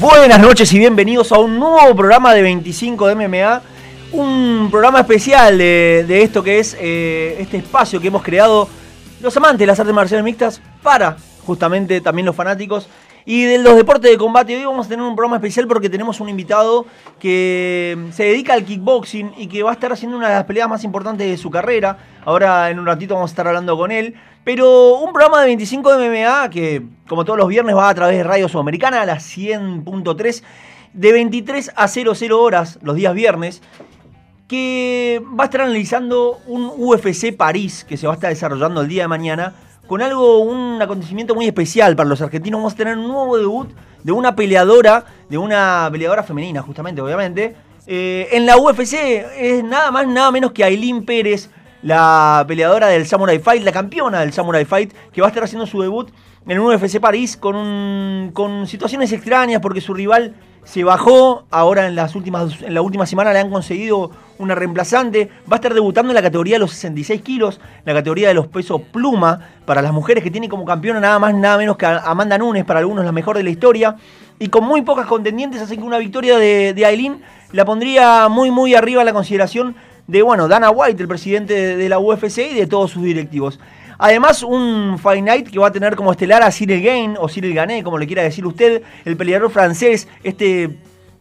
Buenas noches y bienvenidos a un nuevo programa de 25 de MMA. Un programa especial de, esto que es eh, este espacio que hemos creado los amantes de las artes marciales mixtas para justamente también los fanáticos. Y de los deportes de combate, hoy vamos a tener un programa especial porque tenemos un invitado que se dedica al kickboxing y que va a estar haciendo una de las peleas más importantes de su carrera. Ahora en un ratito vamos a estar hablando con él. Pero un programa de 25 de MMA que, como todos los viernes, va a través de Radio Sudamericana a las 100.3 de 23 a 00 horas los días viernes que va a estar analizando un UFC París que se va a estar desarrollando el día de mañana con algo, un acontecimiento muy especial para los argentinos. Vamos a tener un nuevo debut de una peleadora, de una peleadora femenina justamente, obviamente. Eh, en la UFC es nada más, nada menos que Aileen Pérez, la peleadora del Samurai Fight, la campeona del Samurai Fight, que va a estar haciendo su debut en un UFC París con, con situaciones extrañas porque su rival se bajó, ahora en, las últimas, en la última semana le han conseguido una reemplazante, va a estar debutando en la categoría de los 66 kilos, la categoría de los pesos pluma, para las mujeres que tiene como campeona nada más, nada menos que Amanda Nunes, para algunos la mejor de la historia, y con muy pocas contendientes, así que una victoria de, de Aileen la pondría muy muy arriba en la consideración de, bueno, Dana White, el presidente de la UFC y de todos sus directivos. Además, un Fight Night que va a tener como estelar a Cyril Gain o Cyril Gané, como le quiera decir usted, el peleador francés, este,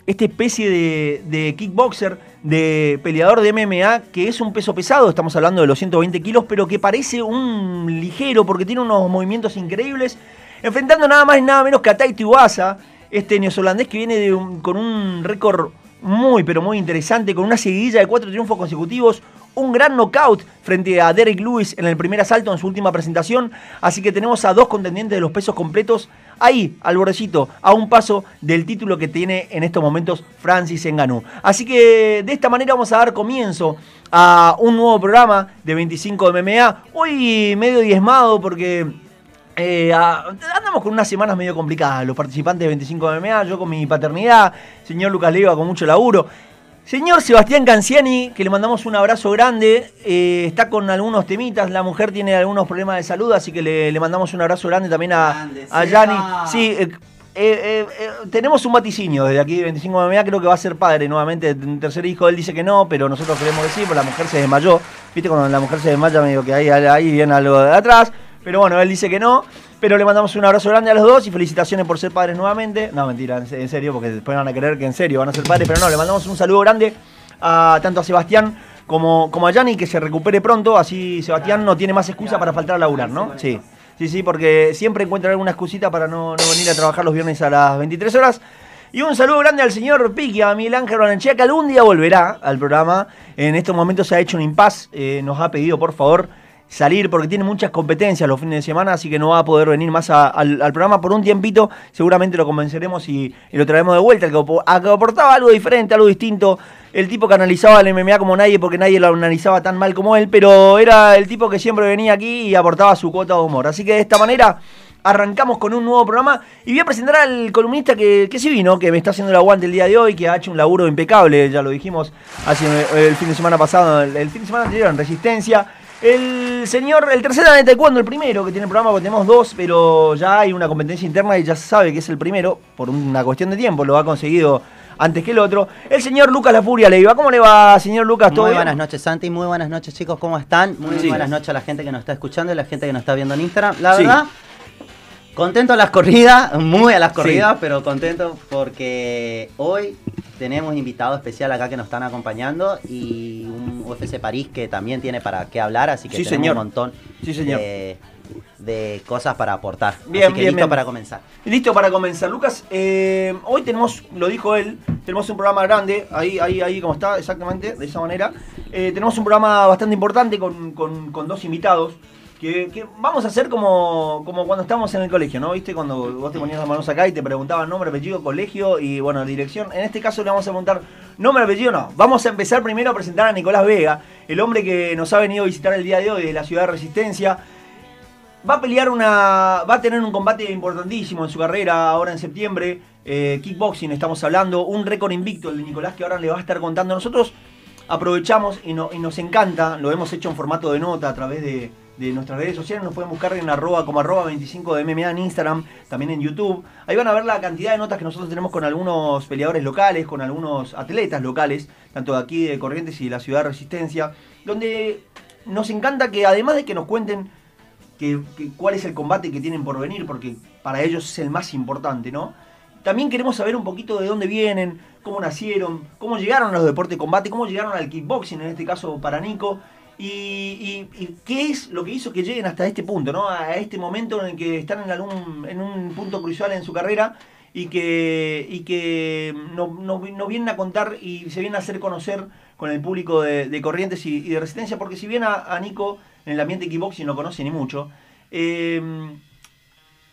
este especie de, de, kickboxer, de peleador de MMA, que es un peso pesado, estamos hablando de los 120 kilos, pero que parece un ligero porque tiene unos movimientos increíbles, enfrentando nada más y nada menos que a Taito Iwasa, este neozelandés que viene con un récord muy, pero muy interesante, con una seguidilla de cuatro triunfos consecutivos, un gran knockout frente a Derek Lewis en el primer asalto en su última presentación. Así que tenemos a dos contendientes de los pesos completos ahí, al bordecito, a un paso del título que tiene en estos momentos Francis Ngannou. Así que de esta manera vamos a dar comienzo a un nuevo programa de 25 de MMA. Hoy medio diezmado porque eh, andamos con unas semanas medio complicadas, los participantes de 25 MMA, yo con mi paternidad, señor Lucas Leiva con mucho laburo. Señor Sebastián Canciani, que le mandamos un abrazo grande, eh, está con algunos temitas, la mujer tiene algunos problemas de salud, así que le, mandamos un abrazo grande también a, Yanni. Sí, eh, tenemos un vaticinio desde aquí de 25 MMA, creo que va a ser padre nuevamente, un tercer hijo, él dice que no, pero nosotros queremos decir, porque la mujer se desmayó, viste cuando la mujer se desmaya, me digo que ahí, ahí viene algo de atrás. Pero bueno, él dice que no. Pero le mandamos un abrazo grande a los dos y felicitaciones por ser padres nuevamente. No, mentira, en serio, porque después van a creer que en serio van a ser padres. Pero no, le mandamos un saludo grande a tanto a Sebastián como, como a Yanni, que se recupere pronto. Así Sebastián no tiene más excusa para faltar a laburar, ¿no? Sí. Sí, sí, porque siempre encuentra alguna excusita para no, venir a trabajar los viernes a las 23 horas. Y un saludo grande al señor Piqui, a Miguel Ángel Bananchea, que algún día volverá al programa. En estos momentos se ha hecho un impas. Eh, nos ha pedido, por favor, salir porque tiene muchas competencias los fines de semana, así que no va a poder venir más al, programa por un tiempito. Seguramente lo convenceremos y, lo traemos de vuelta. El que, a que aportaba algo diferente, algo distinto. El tipo que analizaba el MMA como nadie porque nadie lo analizaba tan mal como él, pero era el tipo que siempre venía aquí y aportaba su cuota de humor. Así que de esta manera arrancamos con un nuevo programa y voy a presentar al columnista que, que sí vino, que me está haciendo el aguante el día de hoy, que ha hecho un laburo impecable, ya lo dijimos hace el fin de semana pasado, el fin de semana anterior en Resistencia. El señor, el tercer de taekwondo, el primero que tiene el programa, porque tenemos dos, pero ya hay una competencia interna y ya sabe que es el primero, por una cuestión de tiempo, lo ha conseguido antes que el otro. El señor Lucas La Furia le iba. ¿Cómo le va, señor Lucas? muy buenas noches, Santi. Muy buenas noches, chicos. ¿Cómo están? Muy buenas noches a la gente que nos está escuchando y la gente que nos está viendo en Instagram. La verdad, contento a las corridas, muy a las corridas, pero contento porque hoy tenemos invitado especial acá que nos están acompañando y un UFC París que también tiene para qué hablar, así que sí, tenemos un montón sí, señor. De, cosas para aportar. Bien, así que bien, listo para comenzar. Listo para comenzar. Lucas, eh, hoy tenemos, lo dijo él, tenemos un programa grande, ahí, ahí, ahí como está, exactamente, de esa manera. Eh, tenemos un programa bastante importante con, con, con dos invitados. Que, vamos a hacer como, como cuando estábamos en el colegio, ¿no? ¿Viste? Cuando vos te ponías las manos acá y te preguntaban nombre, apellido, colegio y, bueno, dirección. En este caso le vamos a preguntar nombre, apellido, no. Vamos a empezar primero a presentar a Nicolás Vega, el hombre que nos ha venido a visitar el día de hoy de la ciudad de Resistencia. Va a pelear una. Va a tener un combate importantísimo en su carrera ahora en septiembre. Eh, kickboxing, estamos hablando. Un récord invicto el de Nicolás que ahora le va a estar contando. Nosotros aprovechamos y, y nos encanta, lo hemos hecho en formato de nota a través de de nuestras redes sociales. Nos pueden buscar en arroba como arroba 25 de MMA en Instagram, también en YouTube. Ahí van a ver la cantidad de notas que nosotros tenemos con algunos peleadores locales, con algunos atletas locales, tanto de aquí de Corrientes y de la ciudad de Resistencia, donde nos encanta que además de que nos cuenten que, cuál es el combate que tienen por venir, porque para ellos es el más importante, ¿no? También queremos saber un poquito de dónde vienen, cómo nacieron, cómo llegaron a los deportes de combate, cómo llegaron al kickboxing, en este caso para Nico, y, qué es lo que hizo que lleguen hasta este punto, ¿no? A este momento en el que están en, algún, en un punto crucial en su carrera y que, nos no, vienen a contar y se vienen a hacer conocer con el público de, Corrientes y, de Resistencia, porque si bien a, Nico en el ambiente kickboxing no conoce ni mucho, eh,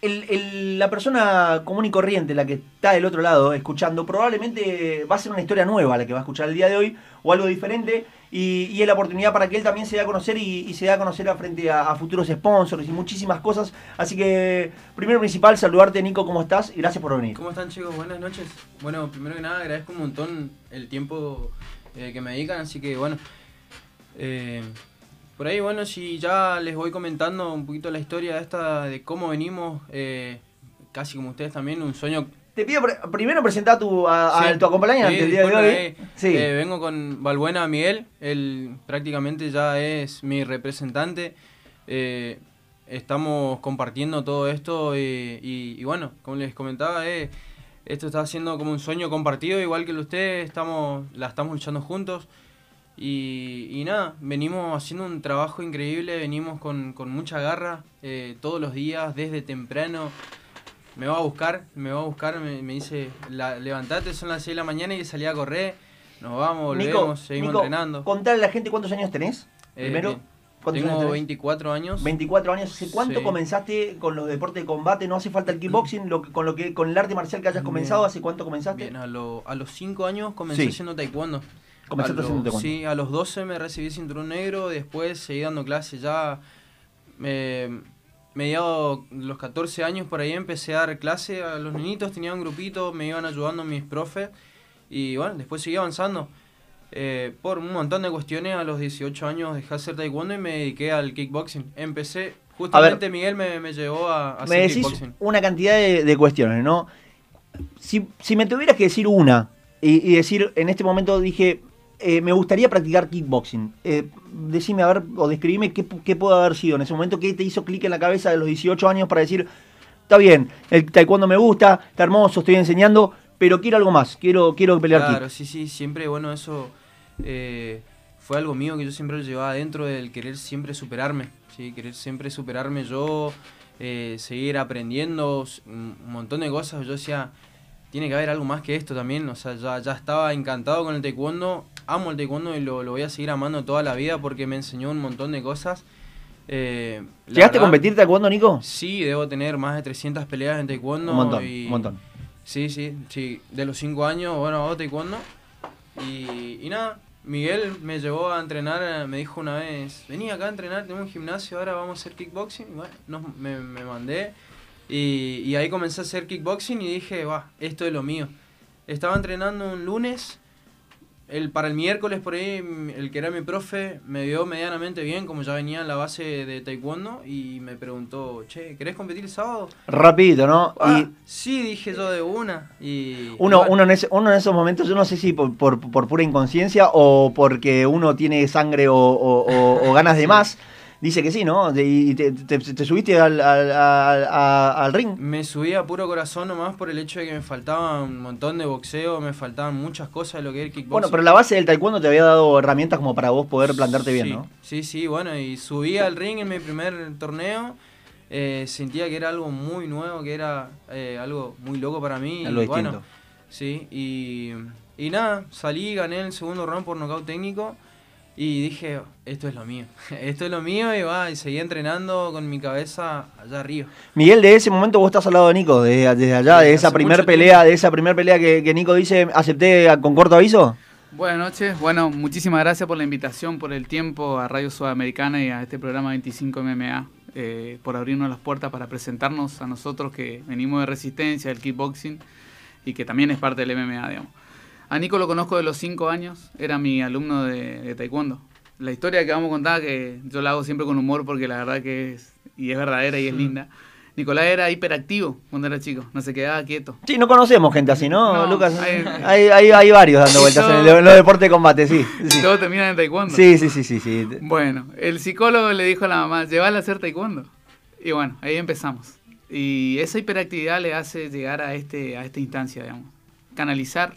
la persona común y corriente, la que está del otro lado escuchando, probablemente va a ser una historia nueva la que va a escuchar el día de hoy, o algo diferente, y, es la oportunidad para que él también se dé a conocer y, se dé a conocer a frente a, futuros sponsors y muchísimas cosas. Así que, primero principal, saludarte Nico, ¿cómo estás? Y gracias por venir. ¿Cómo están chicos? Buenas noches. Bueno, primero que nada, agradezco un montón el tiempo eh, que me dedican, así que bueno. Eh, por ahí, bueno, si ya les voy comentando un poquito la historia esta de cómo venimos, eh, casi como ustedes también, un sueño... Te pido primero presentar a tu, a, tu acompañante el día de hoy. Eh, sí. Eh, vengo con Valbuena Miguel, él prácticamente ya es mi representante. estamos compartiendo todo esto y, y, bueno, como les comentaba, esto está siendo como un sueño compartido, igual que ustedes, estamos, la estamos luchando juntos. Y, nada, venimos haciendo un trabajo increíble, venimos con, mucha garra eh, todos los días, desde temprano. Me va a buscar, me va a buscar, me, dice, la, levantate, son las 6 de la mañana y salí a correr. Nos vamos, volvemos, seguimos entrenando. Contale a la gente cuántos años tenés. Eh, primero. Tengo 24 años. 24 años. ¿Hace cuánto comenzaste con los deportes de combate? No hace falta el kickboxing, lo, con lo que con el arte marcial que hayas comenzado, ¿hace cuánto comenzaste? Bien, a, lo, a los 5 años comencé haciendo taekwondo. ¿Comenzaste haciendo taekwondo? Sí, a los 12 me recibí cinturón negro, después seguí dando clases ya. Eh, mediado los 14 años por ahí empecé a dar clase a los niñitos, tenía un grupito, me iban ayudando mis profes y bueno, después seguí avanzando. Eh, por un montón de cuestiones a los 18 años dejé de hacer taekwondo y me dediqué al kickboxing. Empecé, justamente Miguel me, me, llevó a, a me decís una cantidad de, cuestiones, ¿no? Si, si, me tuvieras que decir una y, y decir, en este momento dije, eh, me gustaría practicar kickboxing. Eh, decime, a ver, o describime qué, qué pudo haber sido en ese momento, qué te hizo clic en la cabeza de los 18 años para decir, está bien, el taekwondo me gusta, está hermoso, estoy enseñando, pero quiero algo más, quiero, quiero pelear Claro, sí, sí, siempre, bueno, eso eh, fue algo mío que yo siempre lo llevaba dentro del querer siempre superarme, ¿sí? querer siempre superarme yo, seguir aprendiendo un montón de cosas. Yo decía, tiene que haber algo más que esto también, o sea, ya, ya estaba encantado con el taekwondo amo el taekwondo y lo, voy a seguir amando toda la vida porque me enseñó un montón de cosas. Eh, ¿Llegaste a competir taekwondo, Nico? Sí, debo tener más de 300 peleas en taekwondo. Un montón, un montón. Sí, sí, sí. De los 5 años, bueno, hago taekwondo. Y, y, nada, Miguel me llevó a entrenar, me dijo una vez, vení acá a entrenar, tenemos un gimnasio, ahora vamos a hacer kickboxing. Y bueno, me, me, mandé. Y, y, ahí comencé a hacer kickboxing y dije, va, esto es lo mío. Estaba entrenando un lunes el, para el miércoles por ahí, el que era mi profe me vio medianamente bien, como ya venía en la base de taekwondo, y me preguntó, che, ¿querés competir el sábado? Rapidito, ¿no? Ah, y sí, dije yo de una. Y, uno, uno, en uno en esos momentos, yo no sé si por, por, pura inconsciencia o porque uno tiene sangre o, ganas de más dice que sí, ¿no? ¿Y te, te, subiste al, al, al, ring? Me subí a puro corazón nomás por el hecho de que me faltaba un montón de boxeo, me faltaban muchas cosas de lo que era el kickboxing. Bueno, pero la base del taekwondo te había dado herramientas como para vos poder plantarte bien, ¿no? Sí, sí, bueno, y subí al ring en mi primer torneo. Eh, sentía que era algo muy nuevo, que era eh, algo muy loco para mí. Algo y, distinto. Bueno, sí, y, y nada, salí, gané el segundo round por nocaut técnico. Y dije, esto es lo mío, esto es lo mío y va, y seguí entrenando con mi cabeza allá arriba. Miguel, de ese momento vos estás al lado de Nico, desde allá, de esa primer pelea, de esa primer pelea que, Nico dice, acepté con corto aviso. Buenas noches, bueno, muchísimas gracias por la invitación, por el tiempo a Radio Sudamericana y a este programa 25 MMA, eh, por abrirnos las puertas para presentarnos a nosotros que venimos de resistencia, del kickboxing y que también es parte del MMA, digamos. A Nico lo conozco de los 5 años, era mi alumno de, taekwondo. la historia que vamos a contar, que yo la hago siempre con humor porque la verdad que es, y es verdadera y es linda. Nicolás era hiperactivo cuando era chico, no se quedaba quieto. Sí, no conocemos gente así, ¿no, No, Lucas? hay- Hay, hay, hay varios dando vueltas en, todo- el- en los deportes de combate, sí. Sí, Todos terminan en taekwondo. sí, sí, sí, sí, sí. Bueno, el psicólogo le dijo a la mamá, llévala a hacer taekwondo. Y bueno, ahí empezamos. Y esa hiperactividad le hace llegar a, este, a esta instancia, digamos. Canalizar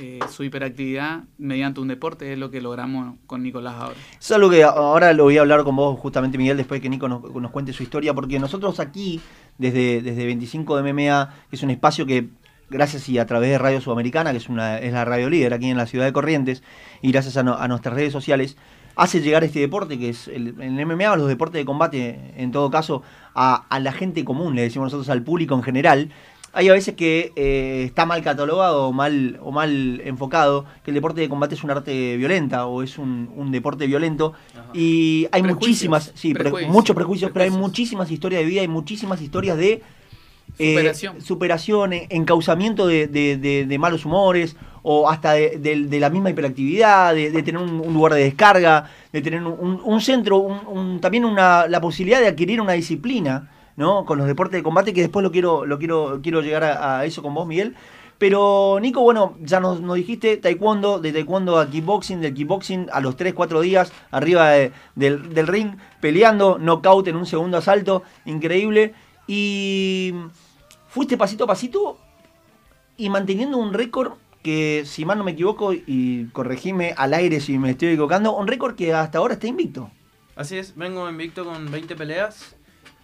eh, su hiperactividad mediante un deporte es lo que logramos con Nicolás ahora. Es algo que ahora lo voy a hablar con vos justamente, Miguel, después que Nico nos, nos cuente su historia, porque nosotros aquí, desde, desde 25 de MMA, que es un espacio que, gracias y a través de Radio Sudamericana, que es, una, es la radio líder aquí en la ciudad de Corrientes, y gracias a, no- a nuestras redes sociales, hace llegar este deporte, que es el, el MMA, los deportes de combate, en todo caso, a, a la gente común, le decimos nosotros al público en general. Hay a veces que eh, está mal catalogado o mal, o mal enfocado que el deporte de combate es un arte violenta o es un, un deporte violento. Ajá. Y hay Prejuicios, muchísimas, sí, pre- muchos prejuicios, pero hay muchísimas historias de vida, hay muchísimas historias de eh, Superación. superación, eh, encauzamiento de, de- de- de malos humores o hasta de, de- de la misma hiperactividad, de, de tener un, un lugar de descarga, de tener un, un- un centro, un- un- también una, la posibilidad de adquirir una disciplina, ¿no? Con los deportes de combate, que después lo quiero, lo quiero, quiero llegar a, eso con vos, Miguel. Pero, Nico, bueno, ya nos, dijiste taekwondo, de taekwondo a kickboxing, del kickboxing a los 3, 4 días arriba de- del, del ring, peleando, knockout en un segundo asalto, increíble. Y fuiste pasito a pasito y manteniendo un récord que, si mal no me equivoco, y corregime al aire si me estoy equivocando, un récord que hasta ahora está invicto. Así es, vengo invicto con 20 peleas,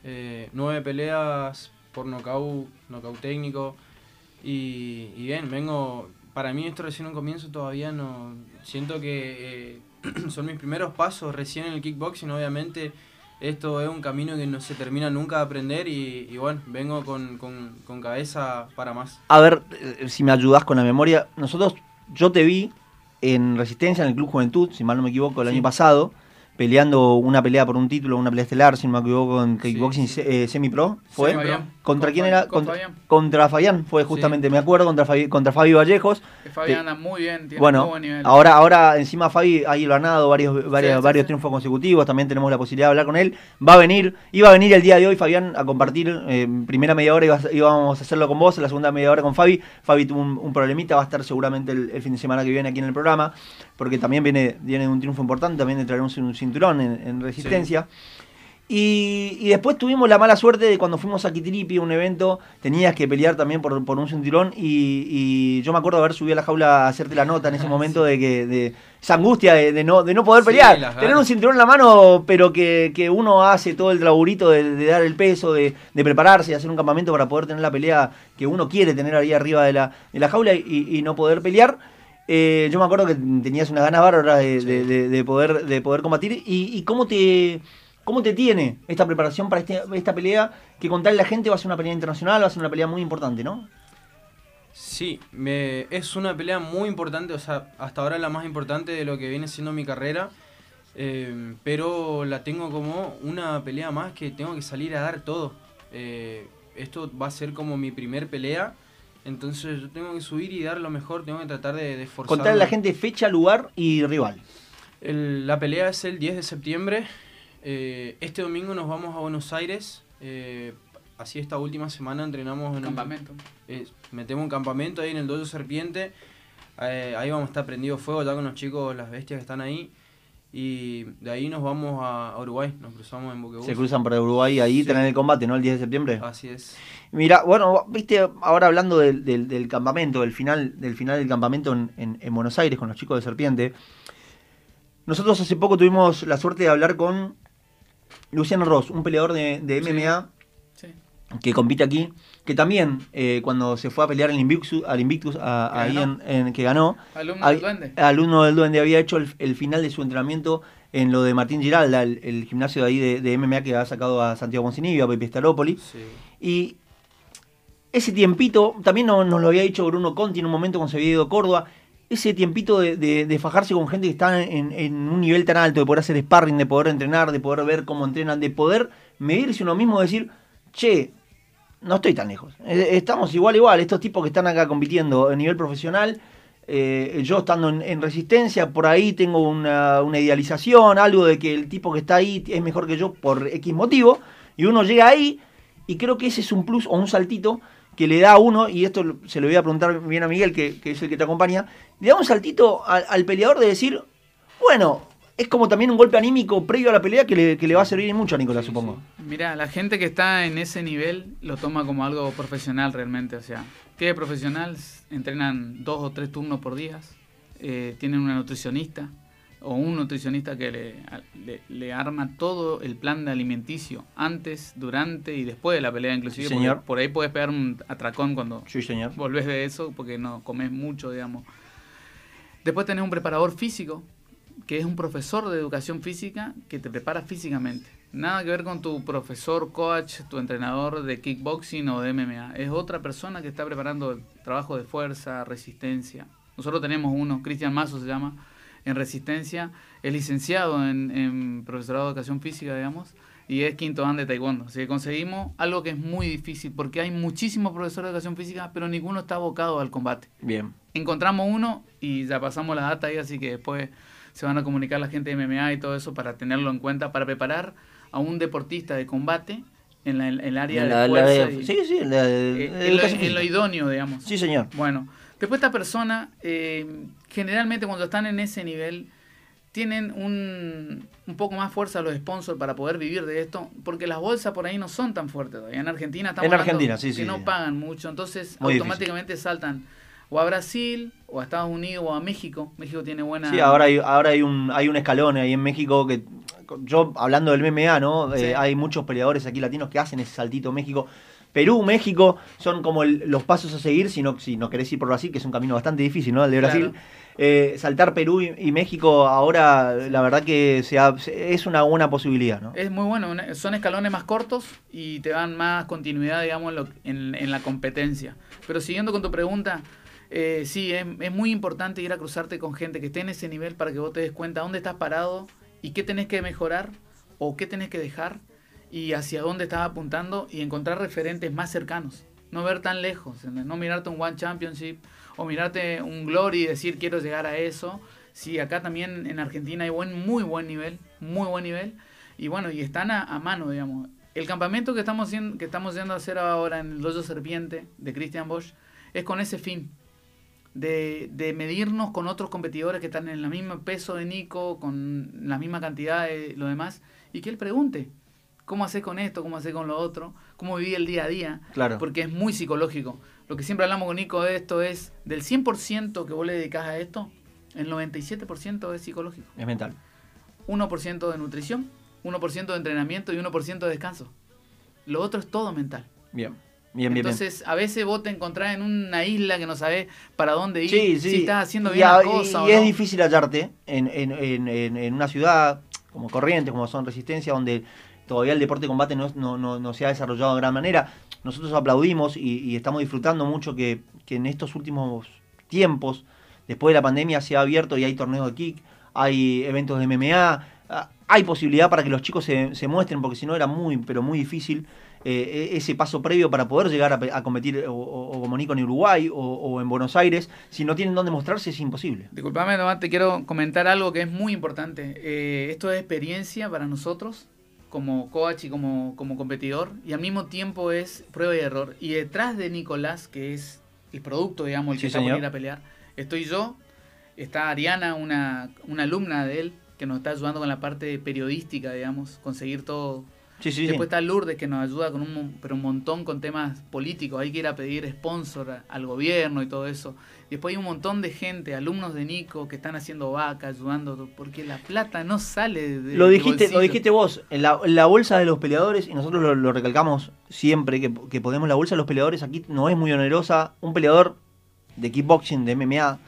eh, 9 peleas por nocaut, nocaut técnico. Y, y bien, vengo. Para mí esto recién un comienzo, todavía no. Siento que eh, son mis primeros pasos recién en el kickboxing, obviamente. Esto es un camino que no se termina nunca de aprender y, y bueno, vengo con, con- con cabeza para más. A ver, eh, si me ayudas con la memoria, nosotros, yo te vi en Resistencia, en el Club Juventud, si mal no me equivoco, el Sí. año pasado, peleando una pelea por un título, una pelea estelar, si no me equivoco, en kickboxing sí. eh, semi-pro, ¿fue? Sí, Fabián. ¿Contra Con quién era? con contra, Fabián. contra Fabián, fue justamente, me acuerdo, contra Fabi, contra Fabi Vallejos. Que Fabián anda muy bien, tiene muy Bueno, buen nivel. ahora, ahora encima Fabi ha ganado varios, varios, sí, varios sí. triunfos consecutivos, también tenemos la posibilidad de hablar con él. Va a venir, iba a venir el día de hoy Fabián a compartir, eh, primera media hora íbamos a hacerlo con vos, la segunda media hora con Fabi. Fabi tuvo un, un problemita, va a estar seguramente el, el fin de semana que viene aquí en el programa, porque también viene, viene un triunfo importante, también de traer un, un cinturón en, en resistencia. Y, y después tuvimos la mala suerte de cuando fuimos a Kitiripi, un evento, tenías que pelear también por, por un cinturón y, y yo me acuerdo de haber subido a la jaula a hacerte la nota en ese momento de que de esa angustia de, de no, de no poder Sí, pelear, tener un cinturón en la mano, pero que, que uno hace todo el laburito de, de dar el peso, de, de prepararse, de hacer un campamento para poder tener la pelea que uno quiere tener ahí arriba de la, de la jaula y, y no poder pelear. Eh, yo me acuerdo que tenías una ganas bárbara de, Sí. de- de- de poder, de poder combatir. ¿Y, y cómo te cómo te tiene esta preparación para este- esta pelea? Que contarle a la gente va a ser una pelea internacional, va a ser una pelea muy importante, ¿no? Sí, me, es una pelea muy importante, o sea, hasta ahora la más importante de lo que viene siendo mi carrera, eh, pero la tengo como una pelea más que tengo que salir a dar todo. Eh, esto va a ser como mi primer pelea, entonces yo tengo que subir y dar lo mejor, tengo que tratar de, de esforzarme. Contarle a la gente fecha, lugar y rival. El- la pelea es el 10 de septiembre. Eh, este domingo nos vamos a Buenos Aires. eh, así esta última semana entrenamos en un- Campamento. eh, metemos un campamento ahí en el Dojo Serpiente. Eh, ahí vamos a estar prendido fuego ya con los chicos, las bestias que están ahí. Y de ahí nos vamos a a Uruguay, nos cruzamos en Buquebus. Se cruzan por Uruguay ahí, Sí. tener el combate, ¿no? El 10 de septiembre. Así es. Mira, bueno, viste, ahora hablando del, del- del campamento, del final, del final del campamento en, en- en Buenos Aires con los chicos de Serpiente. Nosotros hace poco tuvimos la suerte de hablar con Luciano Ross, un peleador de. MMA Sí. que compite aquí, que también eh, cuando se fue a pelear al Invictus, al Invictus a- Que ahí ganó. en, en- que ganó, Alumno Hay- del duende. alumno del Duende había hecho el, el final de su entrenamiento en lo de Martín Giralda, el, el gimnasio de ahí de, de MMA que ha sacado a Santiago Poncinibio, a Pepe Staropoli. Sí. Y ese tiempito, también no- nos lo había dicho Bruno Conti en un momento cuando se había ido a Córdoba, ese tiempito de, fajarse con gente que está en, un nivel tan alto, de poder hacer sparring, de poder entrenar, de poder ver cómo entrenan, de poder medirse uno mismo, decir, che, no estoy tan lejos. Eh, Estamos igual, igual. Estos tipos que están acá compitiendo a nivel profesional, eh, yo estando en, resistencia, por ahí tengo una, idealización, algo de que el tipo que está ahí es mejor que yo por X motivo, y uno llega ahí y creo que ese es un plus o un saltito que le da a uno, y esto se lo voy a preguntar bien a Miguel, que, es el que te acompaña, le da un saltito al, peleador de decir, bueno, es como también un golpe anímico previo a la pelea que le, va a servir mucho a Nicolás, supongo. Mira, la gente que está en ese nivel lo toma como algo profesional realmente, o sea, ¿qué profesional? Entrenan dos o tres turnos por día, eh, tienen una nutricionista, o un nutricionista que le, arma todo el plan de alimenticio antes, durante y después de la pelea inclusive. señor. Por ahí puedes pegar un atracón cuando sí, señor. volvés de eso porque no comes mucho, digamos. Después tenés un preparador físico, que es un profesor de educación física que te prepara físicamente. Nada que ver con tu profesor, coach, tu entrenador de kickboxing o de MMA. Es otra persona que está preparando el trabajo de fuerza, resistencia. Nosotros tenemos uno, Cristian Mazo se llama, en resistencia, es licenciado en, profesorado de educación física, digamos, y es quinto dan de taekwondo. Así que conseguimos algo que es muy difícil, porque hay muchísimos profesores de educación física, pero ninguno está abocado al combate. Bien. Encontramos uno y ya pasamos la data ahí, así que después se van a comunicar la gente de MMA y todo eso para tenerlo en cuenta, para preparar a un deportista de combate en, el área de fuerza. sí, sí, en, lo, en, lo, idóneo, digamos. Sí, señor. Bueno, después esta persona eh, generalmente cuando están en ese nivel tienen un, un, poco más fuerza los sponsors para poder vivir de esto, porque las bolsas por ahí no son tan fuertes todavía. En Argentina estamos en Argentina, sí, que no pagan mucho, entonces automáticamente saltan o a Brasil, o a Estados Unidos, o a México. México tiene buena... Sí, ahora hay, ahora hay, un, hay un escalón ahí en México que, yo hablando del MMA, ¿no? Eh, hay muchos peleadores aquí latinos que hacen ese saltito México. Perú, México, son como los pasos a seguir, si no, si no querés ir por Brasil, que es un camino bastante difícil, ¿no? El de Brasil. Eh, saltar Perú y, México ahora, la verdad que es una buena posibilidad, ¿no? Es muy bueno, son escalones más cortos y te dan más continuidad, digamos, en, la competencia. Pero siguiendo con tu pregunta, eh, sí, es, es, muy importante ir a cruzarte con gente que esté en ese nivel para que vos te des cuenta dónde estás parado y qué tenés que mejorar o qué tenés que dejar y hacia dónde estás apuntando y encontrar referentes más cercanos. No ver tan lejos, no mirarte un One Championship o mirarte un Glory y decir quiero llegar a eso. Sí, acá también en Argentina hay buen, muy buen nivel, muy buen nivel. Y bueno, y están a, mano, digamos. El campamento que estamos, que estamos yendo a hacer ahora en el Hoyo Serpiente de Christian Bosch es con ese fin. De, de, medirnos con otros competidores que están en el mismo peso de Nico, con la misma cantidad de lo demás, y que él pregunte, ¿cómo hace con esto? ¿Cómo hace con lo otro? ¿Cómo viví el día a día? Claro. Porque es muy psicológico lo que siempre hablamos con Nico de esto es, del 100% que vos le dedicas a esto, el 97% es psicológico. Es mental. 1% de nutrición, 1% de entrenamiento y 1% de descanso. Lo otro es todo mental. Bien. Bien, bien, Entonces, a veces vos te encontrás en una isla que no sabés para dónde ir, sí, sí. si estás haciendo bien las cosas. Y, es difícil hallarte en, en, en, en, una ciudad como Corrientes, como son Resistencia, donde todavía el deporte de combate no, no, no, no, se ha desarrollado de gran manera nosotros aplaudimos y, estamos disfrutando mucho que, en estos últimos tiempos, después de la pandemia, se ha abierto y hay torneos de kick, hay eventos de MMA, ah, hay posibilidad para que los chicos se, muestren, porque si no era muy, pero muy difícil eh, e, ese paso previo para poder llegar a, competir o, como Nico en Uruguay o, en Buenos Aires. Si no tienen dónde mostrarse, es imposible. Disculpame, Tomás, te quiero comentar algo que es muy importante. Eh, esto es experiencia para nosotros como coach y como, como competidor, y al mismo tiempo es prueba y error. Y detrás de Nicolás, que es el producto, digamos, el que está por ir a pelear, estoy yo, está Ariana, una, una alumna de él, que nos está ayudando con la parte periodística, digamos, conseguir todo Después está Lourdes que nos ayuda con un, pero un montón con temas políticos. Hay que ir a pedir sponsor al gobierno y todo eso. Después hay un montón de gente, alumnos de Nico, que están haciendo vaca, ayudando, porque la plata no sale de. Lo dijiste, lo dijiste vos, en la, bolsa de los peleadores, y nosotros lo, recalcamos siempre, que, que podemos, la bolsa de los peleadores aquí no es muy onerosa. Un peleador de kickboxing, de MMA,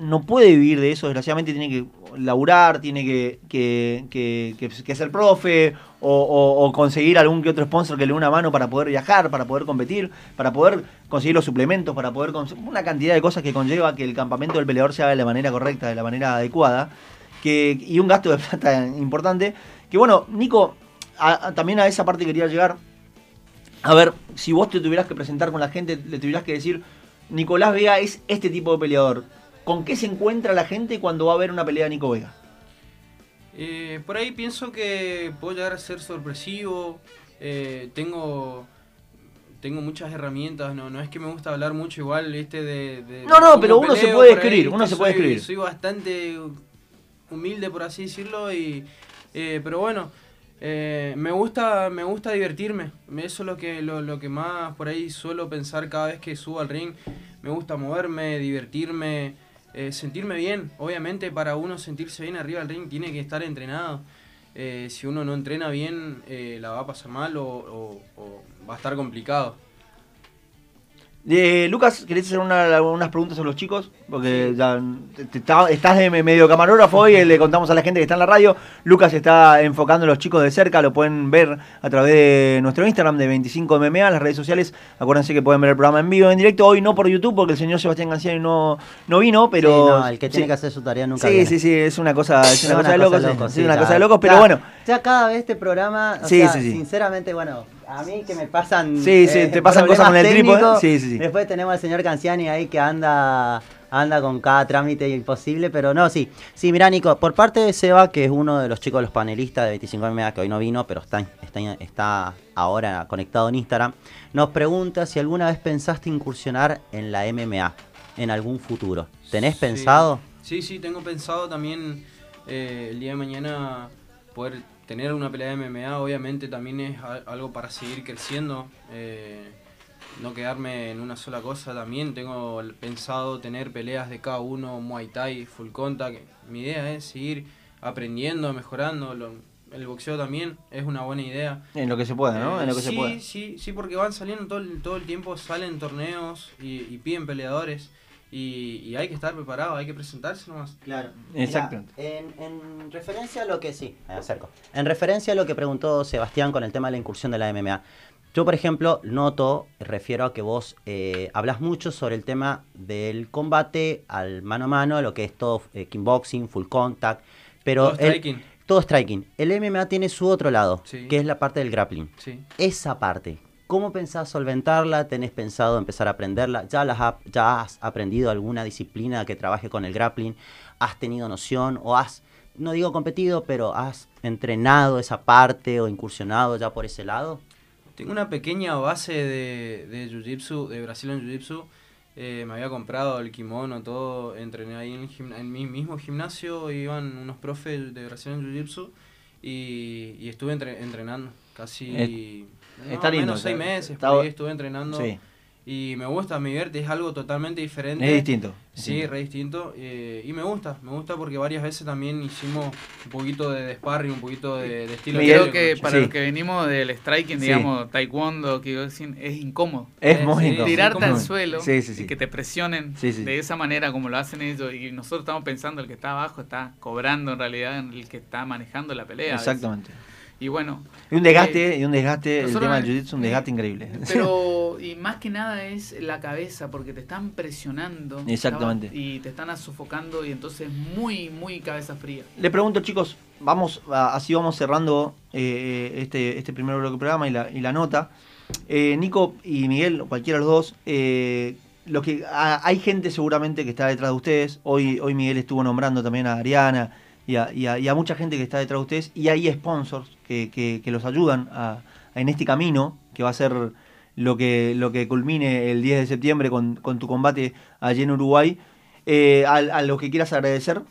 no puede vivir de eso, desgraciadamente tiene que laburar, tiene que, que, que, ser profe o, conseguir algún que otro sponsor que le dé una mano para poder viajar, para poder competir, para poder conseguir los suplementos, para poder una cantidad de cosas que conlleva que el campamento del peleador se haga de la manera correcta, de la manera adecuada, que, y un gasto de plata importante. Que bueno, Nico, también a esa parte quería llegar. A ver, si vos te tuvieras que presentar con la gente, le tuvieras que decir, Nicolás Vega es este tipo de peleador ¿Con qué se encuentra la gente cuando va a ver una pelea de Nico Vega? Eh, por ahí pienso que puedo llegar a ser sorpresivo. Eh, tengo tengo muchas herramientas, no, no es que me gusta hablar mucho igual, este de, de No, no, pero uno se puede escribir, uno se puede Soy- escribir. Soy bastante humilde, por así decirlo, y eh, pero bueno, eh, me gusta me gusta divertirme. Eso es lo que lo, lo que más por ahí suelo pensar cada vez que subo al ring. Me gusta moverme, divertirme, eh, sentirme bien. Obviamente para uno sentirse bien arriba del ring tiene que estar entrenado. Eh, si uno no entrena bien, eh, la va a pasar mal o, o- o va a estar complicado. Eh, Lucas, ¿querés hacer una- unas preguntas a los chicos? Porque ya te- te está- estás de medio camarógrafo hoy, le contamos a la gente que está en la radio. Lucas está enfocando a los chicos de cerca, lo pueden ver a través de nuestro Instagram de 25MMA, las redes sociales. Acuérdense que pueden ver el programa en vivo, en directo. Hoy no por YouTube, porque el señor Sebastián Canciani no, no vino, pero. Sí, no, el que tiene sí. que hacer su tarea nunca Sí, viene. sí, sí, es una cosa, es una Es cosa de locos. sí, locos, sí, sí, una cosa de locos, pero Ya- bueno. Ya cada vez este programa, o sea, sinceramente, bueno, a mí que me pasan. eh, Sí, sí, te pasan cosas con el trípode. técnicos. Sí, sí, sí. Después tenemos al señor Canciani ahí que anda anda con cada trámite imposible, pero no, sí. Sí, mira, Nico, por parte de Seba, que es uno de los chicos, los panelistas de 25MMA, que hoy no vino, pero está, está, está ahora conectado en Instagram, nos pregunta si alguna vez pensaste incursionar en la MMA en algún futuro. ¿Tenés Sí. pensado? Sí, sí, tengo pensado también eh, el día de mañana poder tener una pelea de MMA. Obviamente también es algo para seguir creciendo. eh, no quedarme en una sola cosa también. Tengo pensado tener peleas de K1, Muay Thai, Full Contact. Mi idea es seguir aprendiendo, mejorando. Lo- el boxeo también es una buena idea. En lo que se pueda, ¿no? Eh, En lo que se sí, pueda. sí, sí, porque van saliendo todo el, todo el tiempo, salen torneos y, y piden peleadores y, y hay que estar preparado, hay que presentarse nomás. Claro. Exactamente. en, en referencia a lo que sí, me acerco. En referencia a lo que preguntó Sebastián con el tema de la incursión de la MMA. Yo, por ejemplo, noto, refiero a que vos eh, hablas mucho sobre el tema del combate al mano a mano, lo que es todo eh, kickboxing, full contact, pero Todo el- striking. todo striking. El MMA tiene su otro lado, Sí. que es la parte del grappling. Sí. Esa parte, ¿cómo pensás solventarla? ¿Tenés pensado empezar a aprenderla? ¿Ya, las ha- ¿Ya has aprendido alguna disciplina que trabaje con el grappling? ¿Has tenido noción o has, no digo competido, pero has entrenado esa parte o incursionado ya por ese lado? Tengo una pequeña base de, de Jiu-Jitsu, de Brazilian Jiu-Jitsu. Eh, me había comprado el kimono, todo. Entrené ahí en, el gimna- en mi mismo gimnasio. Iban unos profes de Brazilian Jiu-Jitsu. Y, y estuve entre- entrenando casi. Es- más está lindo, menos seis meses. está- por ahí estuve entrenando. Sí, Y me gusta, me divierte. Es algo totalmente diferente. es distinto. Sí, distinto. re distinto. eh, y me gusta, me gusta porque varias veces también hicimos un poquito de sparring, un poquito de, de estilo. Creo de que para Sí. los que venimos del striking, Sí. digamos, taekwondo, es incómodo. Es Eh, muy incómodo. Tirarte al suelo Sí, sí, sí. y que te presionen Sí, sí. de esa manera como lo hacen ellos. Y nosotros estamos pensando el que está abajo está cobrando en realidad en el que está manejando la pelea. veces. Y bueno, Y un desgaste, y un desgaste, el tema del jiu-jitsu, un eh, desgaste increíble. Pero, y más que nada es la cabeza, porque te están presionando. Exactamente. Y te están sofocando, y entonces muy, muy cabeza fría. Le pregunto, chicos, vamos así vamos cerrando eh, este, este primer bloque de programa y la, y la nota. Eh, Nico y Miguel, cualquiera de los dos, eh, lo que a- hay gente seguramente que está detrás de ustedes. Hoy, hoy Miguel estuvo nombrando también a Ariana y a, y a- y a mucha gente que está detrás de ustedes. Y hay sponsors que, que- que los ayudan a- en este camino, que va a ser lo que, lo que culmine el 10 de septiembre con, con tu combate allí en Uruguay. Eh, a, a los que quieras agradecer.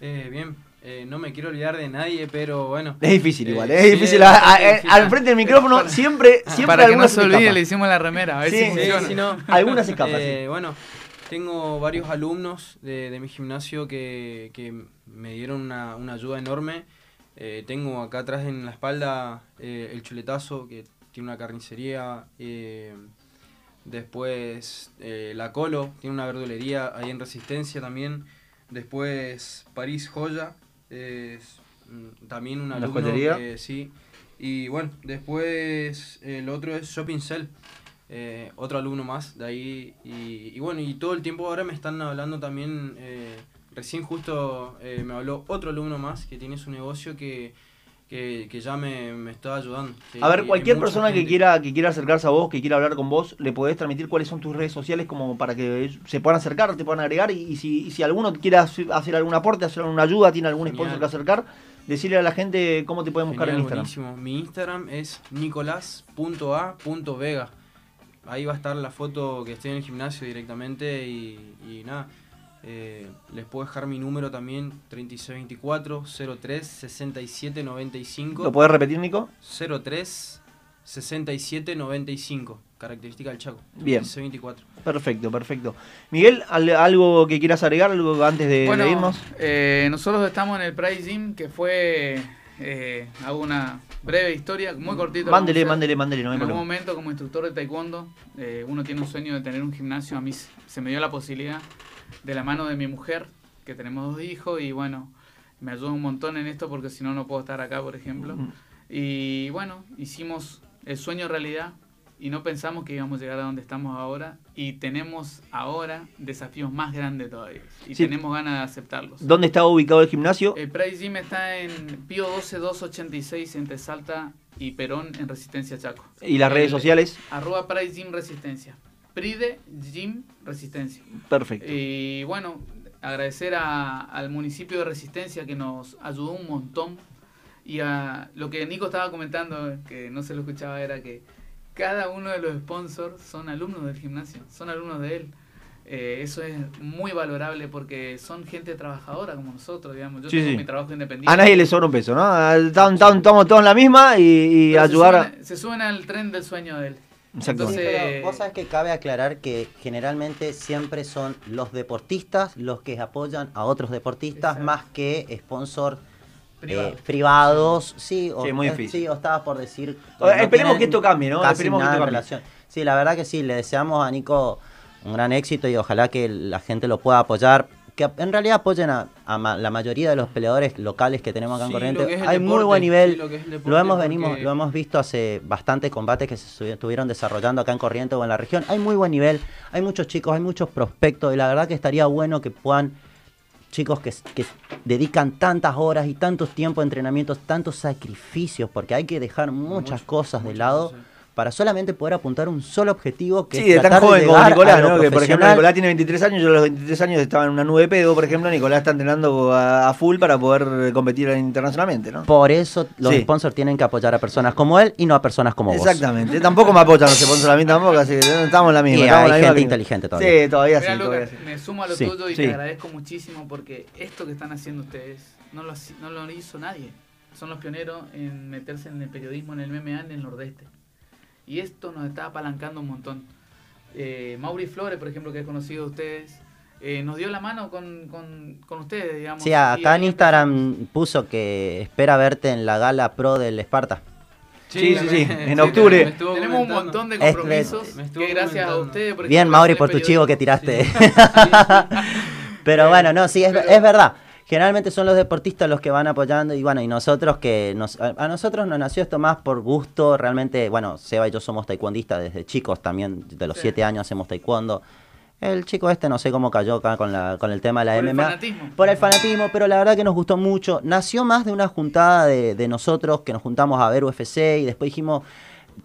Eh, bien, eh, no me quiero olvidar de nadie, pero bueno. Es difícil Eh, igual, es difícil. es A- bastante a- a- difícil. al frente del micrófono siempre, siempre Para que no se olvide, escapa. le hicimos la remera, a ver Sí, si sí, funciona. Sí, si no. Algunas se escapan, Eh, Bueno, tengo varios alumnos de, de mi gimnasio que, que me dieron una, una ayuda enorme. Eh, tengo acá atrás en la espalda eh, el chuletazo, que tiene una carnicería. eh, después la Colo, tiene una verdulería ahí en Resistencia también. Después París Joya, mm, también un ¿La alumno joyería? que- sí. Y bueno, después el otro es Shopping Cell. Eh, otro alumno más de ahí. Y, y bueno, y todo el tiempo ahora me están hablando también. eh, recién justo eh, me habló otro alumno más que tiene su negocio que, que, que ya me, me está ayudando. sí, A ver, cualquier persona que quiera, que quiera acercarse a vos, que quiera hablar con vos, le podés transmitir cuáles son tus redes sociales como para que se puedan acercar, te puedan agregar y, y si, y si alguno quiere hacer hacer algún aporte, hacer alguna ayuda, tiene algún Genial. sponsor que acercar, decirle a la gente cómo te pueden buscar Genial, en Instagram. buenísimo. Mi Instagram es nicolás.a.vega. Ahí va a estar la foto que estoy en el gimnasio directamente y, y nada. eh, les puedo dejar mi número también, 3624 03 67 95. ¿Lo podés repetir, Nico? 03 67 95. Característica del Chaco. Bien. 3624. Perfecto, perfecto. Miguel, ¿al- ¿algo que quieras agregar, algo antes de, de Bueno, irnos? eh, nosotros estamos en el Price Gym, que fue, eh, hago una breve historia, muy cortita. Mándele, mándele, mándele, no hay En algún momento, como instructor de taekwondo, eh, uno tiene un sueño de tener un gimnasio. A mí se me dio la posibilidad de la mano de mi mujer, que tenemos dos hijos, y bueno, me ayudó un montón en esto porque si no, no puedo estar acá, por ejemplo. Mm. Y bueno, hicimos el sueño realidad y no pensamos que íbamos a llegar a donde estamos ahora. Y tenemos ahora desafíos más grandes todavía. Y Sí. tenemos ganas de aceptarlos. ¿Dónde está ubicado el gimnasio? El Price Gym está en Pío 12286 entre Salta y Perón en Resistencia Chaco. ¿Y las redes El- sociales? Arroba Price Gym Resistencia. Pride Gym Resistencia. Perfecto. Y bueno, agradecer a- al municipio de Resistencia que nos ayudó un montón. Y a lo que Nico estaba comentando, que no se lo escuchaba, era que cada uno de los sponsors son alumnos del gimnasio, son alumnos de él. Eh, eso es muy valorable porque son gente trabajadora como nosotros, digamos. Yo Sí, tengo sí. mi trabajo independiente. A nadie le sobra un peso, ¿no? Estamos, todos en la misma y, y se ayudar suben- se suben al tren del sueño de él. Exacto. Sí, Entonces- pero vos sabés que cabe aclarar que generalmente siempre son los deportistas los que apoyan a otros deportistas Exacto. más que sponsor Privado. eh, privados. Sí, o, Sí, muy eh, difícil. sí, o estaba por decir. O- esperemos que esto cambie, ¿no? Esperemos que nada esto cambie. relación. Sí, la verdad que sí, le deseamos a Nico un gran éxito y ojalá que la gente lo pueda apoyar. Que en realidad apoyen a, a ma- la mayoría de los peleadores locales que tenemos acá en Sí, Corrientes. Hay muy buen nivel. sí, lo hemos porque- venimos, lo hemos visto hace bastantes combates que se estu- estuvieron desarrollando acá en Corrientes o en la región. Hay muy buen nivel, hay muchos chicos, hay muchos prospectos y la verdad que estaría bueno que puedan chicos que, que dedican tantas horas y tantos tiempos de entrenamientos, tantos sacrificios, porque hay que dejar muchas Mucho, cosas de lado. Para solamente poder apuntar un solo objetivo que Sí, es de tan joven como Nicolás, ¿no? Que por ejemplo. Nicolás tiene 23 años, yo a los 23 años estaba en una nube de pedo, por ejemplo, Nicolás está entrenando a, a full para poder competir internacionalmente, ¿no? Por eso los Sí. sponsors tienen que apoyar a personas como él y no a personas como vos. Exactamente. Tampoco me apoyan los sponsors a mí tampoco, así que estamos en la misma. Y hay la misma gente que- inteligente todavía. Sí, todavía sí. Todavía Lucas, sí. me sumo a lo Sí, tuyo y sí. te agradezco muchísimo porque esto que están haciendo ustedes no lo, no lo hizo nadie. Son los pioneros en meterse en el periodismo, en el MMA, en el nordeste. Y esto nos está apalancando un montón. Eh, Mauri Flores, por ejemplo, que es conocido de ustedes, eh, nos dio la mano con, con, con ustedes, digamos. Sí, acá en Instagram puso que espera verte en la gala pro del Esparta. Sí, sí, sí, en octubre. Tenemos un montón de Es- compromisos que gracias a ustedes. por Bien, ejemplo, Mauri, por tu chivo que tiraste. Sí. Pero bueno, no, sí, es, pero- es verdad. Generalmente son los deportistas los que van apoyando y bueno, y nosotros que nos, a nosotros nos nació esto más por gusto, realmente, bueno, Seba y yo somos taekwondistas desde chicos también, de los Sí. siete años hacemos taekwondo. El chico este no sé cómo cayó acá con, la, con el tema de la Por el MMA. fanatismo. Por el fanatismo, pero la verdad que nos gustó mucho. Nació más de una juntada de, de nosotros que nos juntamos a ver UFC y después dijimos,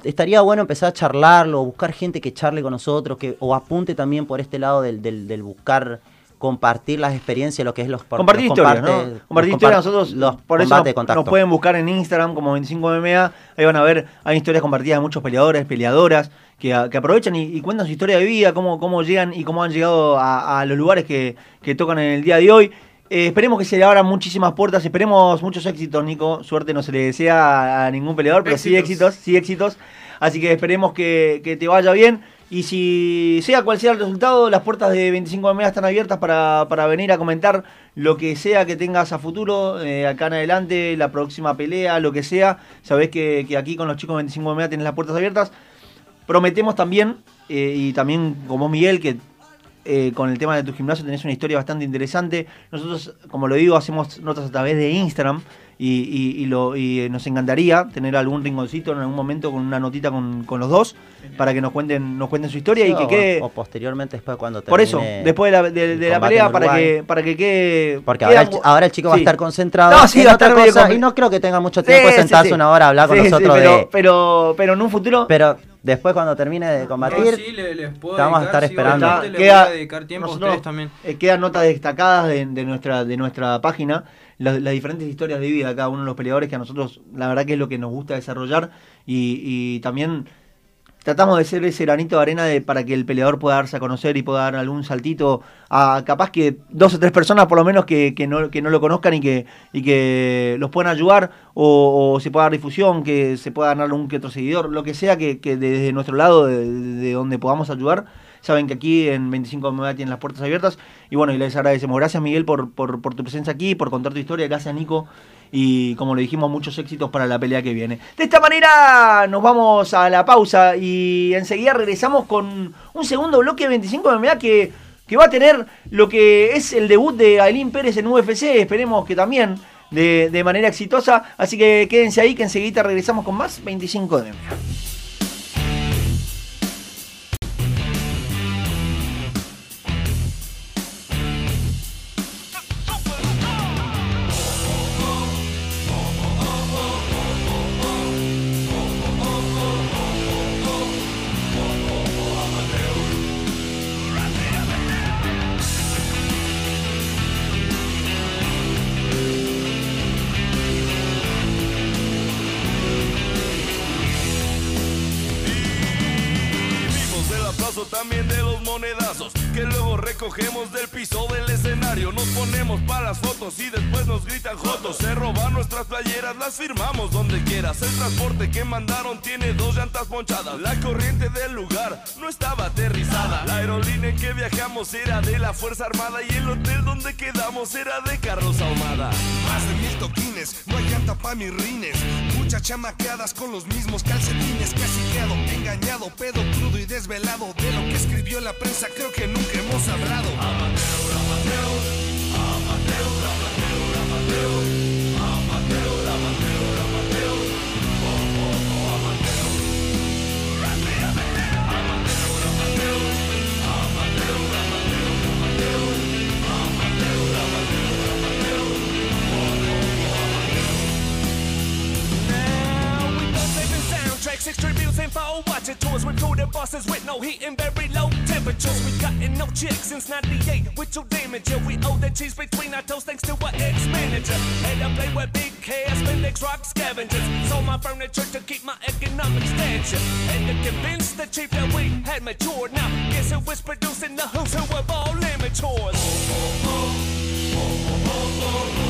estaría bueno empezar a charlarlo, buscar gente que charle con nosotros, que o apunte también por este lado del, del, del buscar compartir las experiencias, lo que es los por- Compartir los historias, comparte- ¿no? Compartir compar- historias, nosotros los por eso nos, contacto. nos pueden buscar en Instagram como 25MMA, ahí van a ver, hay historias compartidas de muchos peleadores, peleadoras, que, que aprovechan y, y cuentan su historia de vida, cómo, cómo llegan y cómo han llegado a, a los lugares que, que tocan en el día de hoy. Eh, esperemos que se le abran muchísimas puertas, esperemos muchos éxitos, Nico. Suerte no se le desea a, a ningún peleador, pero sí Éxitos. éxitos, sí éxitos. Así que esperemos que, que te vaya bien. Y si sea cual sea el resultado, las puertas de 25 MMA están abiertas para, para venir a comentar lo que sea que tengas a futuro, eh, acá en adelante, la próxima pelea, lo que sea. Sabés que, aquí con los chicos de 25 MMA tienes las puertas abiertas. Prometemos también, eh, y también como Miguel, que eh, con el tema de tu gimnasio tenés una historia bastante interesante. Nosotros, como lo digo, hacemos notas a través de Instagram y, lo, y nos encantaría tener algún rinconcito en algún momento con una notita con, con los dos para que nos cuenten nos cuenten su historia y que quede o posteriormente después cuando termine por eso después de la, de, la pelea para que para que quede porque ahora, el, ahora, el, chico va a estar concentrado no, sí, va a estar cosa, y no creo que tenga mucho tiempo sentarse una hora a hablar con nosotros pero, pero pero en un futuro pero después cuando termine de combatir sí, les, puedo vamos a estar esperando. queda, dedicar tiempo a ustedes también. eh, quedan notas destacadas de, nuestra de nuestra página las, diferentes historias de vida de cada uno de los peleadores que a nosotros la verdad que es lo que nos gusta desarrollar y, y también tratamos de ser ese granito de arena de, para que el peleador pueda darse a conocer y pueda dar algún saltito a capaz que dos o tres personas por lo menos que, que, no, que no lo conozcan y que, y que los puedan ayudar o, se pueda dar difusión, que se pueda ganar algún que otro seguidor, lo que sea que, que desde nuestro lado, de, donde podamos ayudar. Saben que aquí en 25 me tienen las puertas abiertas. Y bueno, y les agradecemos. Gracias Miguel por, por, tu presencia aquí, por contar tu historia. Gracias Nico y como le dijimos, muchos éxitos para la pelea que viene. De esta manera nos vamos a la pausa y enseguida regresamos con un segundo bloque de 25 MMA que, que va a tener lo que es el debut de Aileen Pérez en UFC, esperemos que también de, de manera exitosa, así que quédense ahí que enseguida regresamos con más 25 de MMA. Las fotos y después nos gritan jotos. Se roban nuestras playeras, las firmamos donde quieras. El transporte que mandaron tiene dos llantas ponchadas. La corriente del lugar no estaba aterrizada. La aerolínea en que viajamos era de la Fuerza Armada y el hotel donde quedamos era de Carlos Ahumada. Más de mil toquines, no hay llanta pa' mis rines. Muchas chamaqueadas con los mismos calcetines. Casi quedo engañado, pedo crudo y desvelado. De lo que escribió la prensa creo que nunca hemos hablado. Amateur, amateur, Amadeu, Amadeu, Amadeu. Six tributes info, watching tours with recruited bosses with no heat and very low temperatures. We gotten no chicks since 98 with your damage. Yeah, we owe the cheese between our toes thanks to our ex-manager. Had to play with big cash, Spandex rock scavengers. Sold my furniture to keep my economic stature. And to convince the chief that we had matured. Now, guess who was producing the who's who of all amateurs? Oh, oh, oh.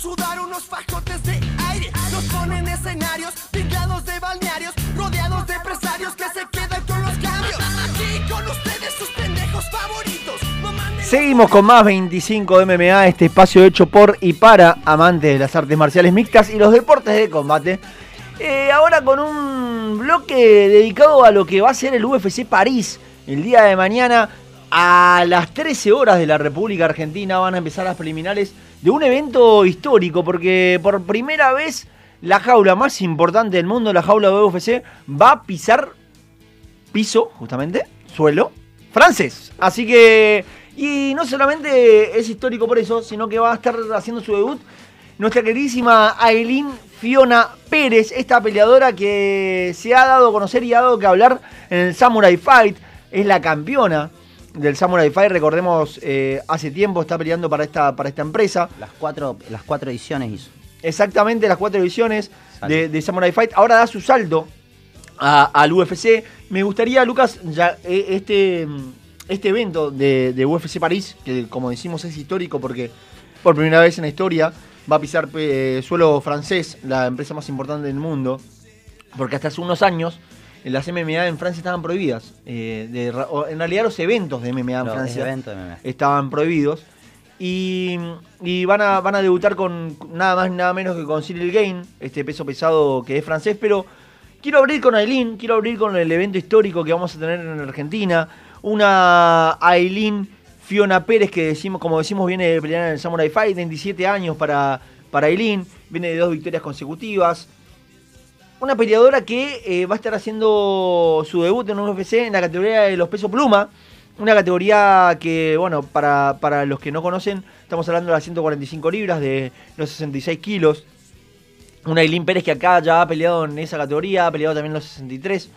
Sudar unos fajotes de aire. Nos ponen escenarios, de balnearios, rodeados de empresarios que se quedan con los cambios. Aquí con ustedes sus pendejos favoritos. Seguimos con más 25 de MMA, este espacio hecho por y para amantes de las artes marciales mixtas y los deportes de combate. Eh, ahora con un bloque dedicado a lo que va a ser el UFC París el día de mañana. A las 13 horas de la República Argentina van a empezar las preliminares de un evento histórico, porque por primera vez la jaula más importante del mundo, la jaula de UFC, va a pisar piso, justamente, suelo, francés. Así que, y no solamente es histórico por eso, sino que va a estar haciendo su debut nuestra queridísima Aileen Fiona Pérez, esta peleadora que se ha dado a conocer y ha dado que hablar en el Samurai Fight, es la campeona del Samurai Fight, recordemos, eh, hace tiempo está peleando para esta, para esta empresa. Las cuatro, las cuatro ediciones hizo. Exactamente, las cuatro ediciones de, Samurai Fight. Ahora da su salto al UFC. Me gustaría, Lucas, ya eh, este, este evento de, UFC París, que como decimos es histórico porque por primera vez en la historia va a pisar eh, suelo francés, la empresa más importante del mundo, porque hasta hace unos años las MMA en Francia estaban prohibidas. Eh, de ra- o en realidad los eventos de MMA en Los Francia eventos de MMA. estaban prohibidos. Y, y van, a, van a debutar con nada más nada menos que con Cyril Gain, este peso pesado que es francés, pero quiero abrir con Aileen, quiero abrir con el evento histórico que vamos a tener en Argentina. Una Aileen Fiona Pérez que decimos, como decimos, viene de pelear en el Samurai Fight, 27 años para, para Aileen, viene de dos victorias consecutivas. Una peleadora que eh, va a estar haciendo su debut en un UFC en la categoría de los pesos pluma. Una categoría que, bueno, para, para los que no conocen, estamos hablando de las 145 libras, de los 66 kilos. Una Eileen Pérez que acá ya ha peleado en esa categoría, ha peleado también en los 63.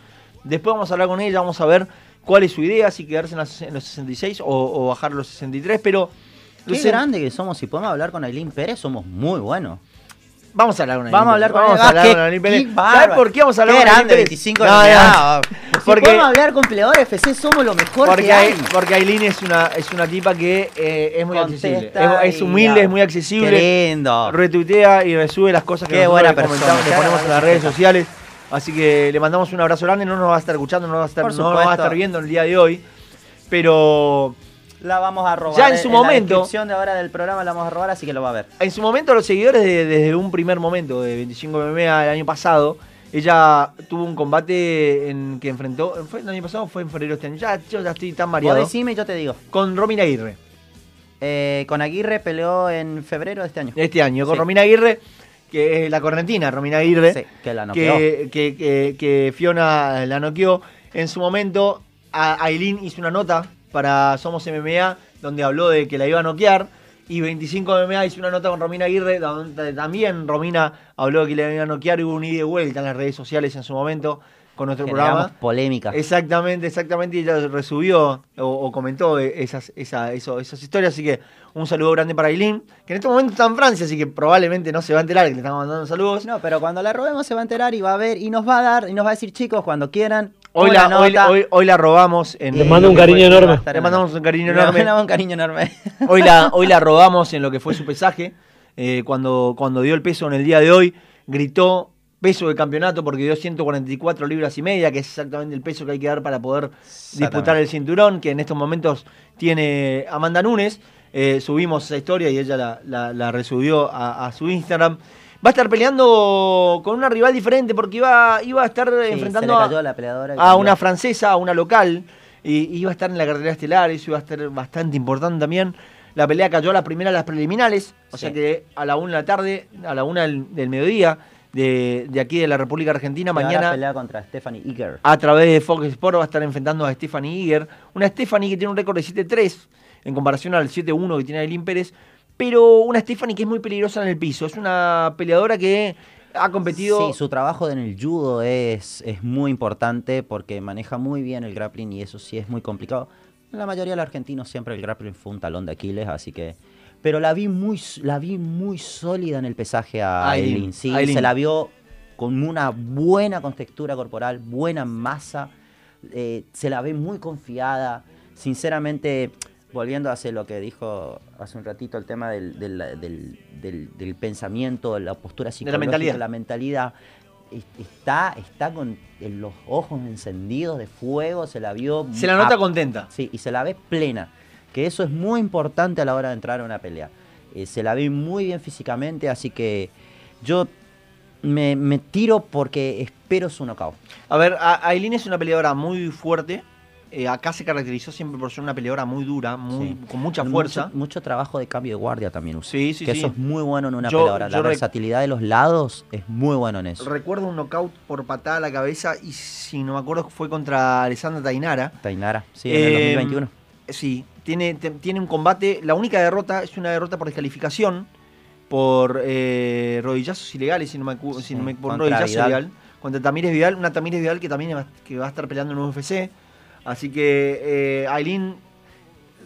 Después vamos a hablar con ella, vamos a ver cuál es su idea, si quedarse en, las- en los 66 o, o bajar los 63. Pero Qué grande que somos. Si podemos hablar con Aileen Pérez, somos muy buenos. Vamos a hablar con Vamos a hablar con. Vamos a hablar con Pérez. ¿Sabes por qué vamos a hablar Qué con grande, Pérez? 25 No, de no. MMA. Si Porque- podemos hablar con peleadores FC, somos lo mejor Porque, que hay. porque Aileen es una, es una tipa que eh, es muy accesible. Contesta Es, es y humilde, ya. es muy accesible. Qué lindo. Retuitea y resube las cosas que Qué buena le persona, le ponemos en las redes sociales. Así que le mandamos un abrazo grande. No nos va a estar escuchando, no, va a estar, no nos va a estar viendo el día de hoy. Pero La vamos a robar. Ya en su La momento- descripción de ahora del programa la vamos a robar, así que lo va a ver. en su momento, los seguidores de- desde un primer momento, de 25 MMA el año pasado, ella tuvo un combate en que enfrentó. ¿Fue el año pasado fue en febrero este año? Ya, yo ya estoy tan Vos mareado. decime y yo te digo. Con Romina Aguirre. Eh, con Aguirre peleó en febrero de este año. Este año, con Sí. Romina Aguirre, que es la correntina, Romina Aguirre. Sí, que la noqueó. que, que, que- que Fiona la noqueó. En su momento, a- Aileen hizo una nota para Somos MMA, donde habló de que la iba a noquear. Y 25 MMA hizo una nota con Romina Aguirre, donde también Romina habló de que la iba a noquear. y Hubo un ida y vuelta en las redes sociales en su momento con nuestro Generamos programa. polémica. Exactamente, exactamente. Y ella resubió o, o comentó esas, esa- eso- esas historias. Así que un saludo grande para Aileen, que en este momento está en Francia, así que probablemente no se va a enterar que le estamos mandando saludos. No, pero cuando la robemos se va a enterar y va a ver y nos va a dar y nos va a decir, chicos, cuando quieran. Hoy la, hoy, hoy- hoy la robamos en. Le mando un cariño fue- enorme. Le mandamos un cariño Le enorme. mandamos un cariño enorme. Hoy la, hoy la robamos en lo que fue su pesaje. eh, cuando, cuando dio el peso en el día de hoy, gritó peso de campeonato porque dio 144 libras y media, que es exactamente el peso que hay que dar para poder disputar el cinturón, que en estos momentos tiene Amanda Nunes. Eh, subimos esa historia y ella la, la- la resubió a, a su Instagram. Va a estar peleando con una rival diferente porque iba, iba a estar Sí, enfrentando a- la una francesa, a una local, y iba a estar en la carrera estelar, eso iba a estar bastante importante también. La pelea cayó a la primera de las preliminares, o sea que a la una de la tarde, a la una del, del mediodía, de, de aquí de la República Argentina, mañana pelea contra Stephanie Eager. a través de Fox Sport va a estar enfrentando a Stephanie Iger. Una Stephanie que tiene un récord de 7-3 en comparación al 7-1 que tiene Aileen Pérez. Pero una Stephanie que es muy peligrosa en el piso. Es una peleadora que ha competido. Sí, su trabajo en el judo es, es muy importante porque maneja muy bien el grappling y eso sí es muy complicado. La mayoría de los argentinos siempre el grappling fue un talón de Aquiles, así que... Pero la vi muy, la vi muy sólida en el pesaje a Aileen, Aileen. Sí, Aileen. se la vio con una buena contextura corporal, buena masa. eh, se la ve muy confiada. Sinceramente, volviendo a hacer lo que dijo hace un ratito, el tema del, del, del- pensamiento, la postura la psicológica, mentalidad. la mentalidad, es- está, está con los ojos encendidos de fuego, se la vio... Se la nota a- contenta. Sí, y se la ve plena, que eso es muy importante a la hora de entrar a una pelea. Eh, se la ve muy bien físicamente, así que yo me, me tiro porque espero su knockout. A ver, Aileen es una peleadora muy fuerte. Eh, acá se caracterizó siempre por ser una peleadora muy dura, muy, Sí. con mucha fuerza. Mucho, mucho trabajo de cambio de guardia también. Sí, sí, que eso es muy bueno en una Yo- peleadora. yo La versatilidad de los lados es muy bueno en eso. Recuerdo un knockout por patada a la cabeza y si no me acuerdo fue contra Alessandra Tainara. Tainara, sí, en el Eh, 2021. Sí, tiene, te- tiene un combate. La única derrota es una derrota por descalificación, por eh, rodillazos ilegales, si no me, acu- si no me por un rodillazo Vidal. ilegal. Contra Tamírez Vidal, una Tamírez Vidal que también va, que va a estar peleando en UFC. Así que eh, Aileen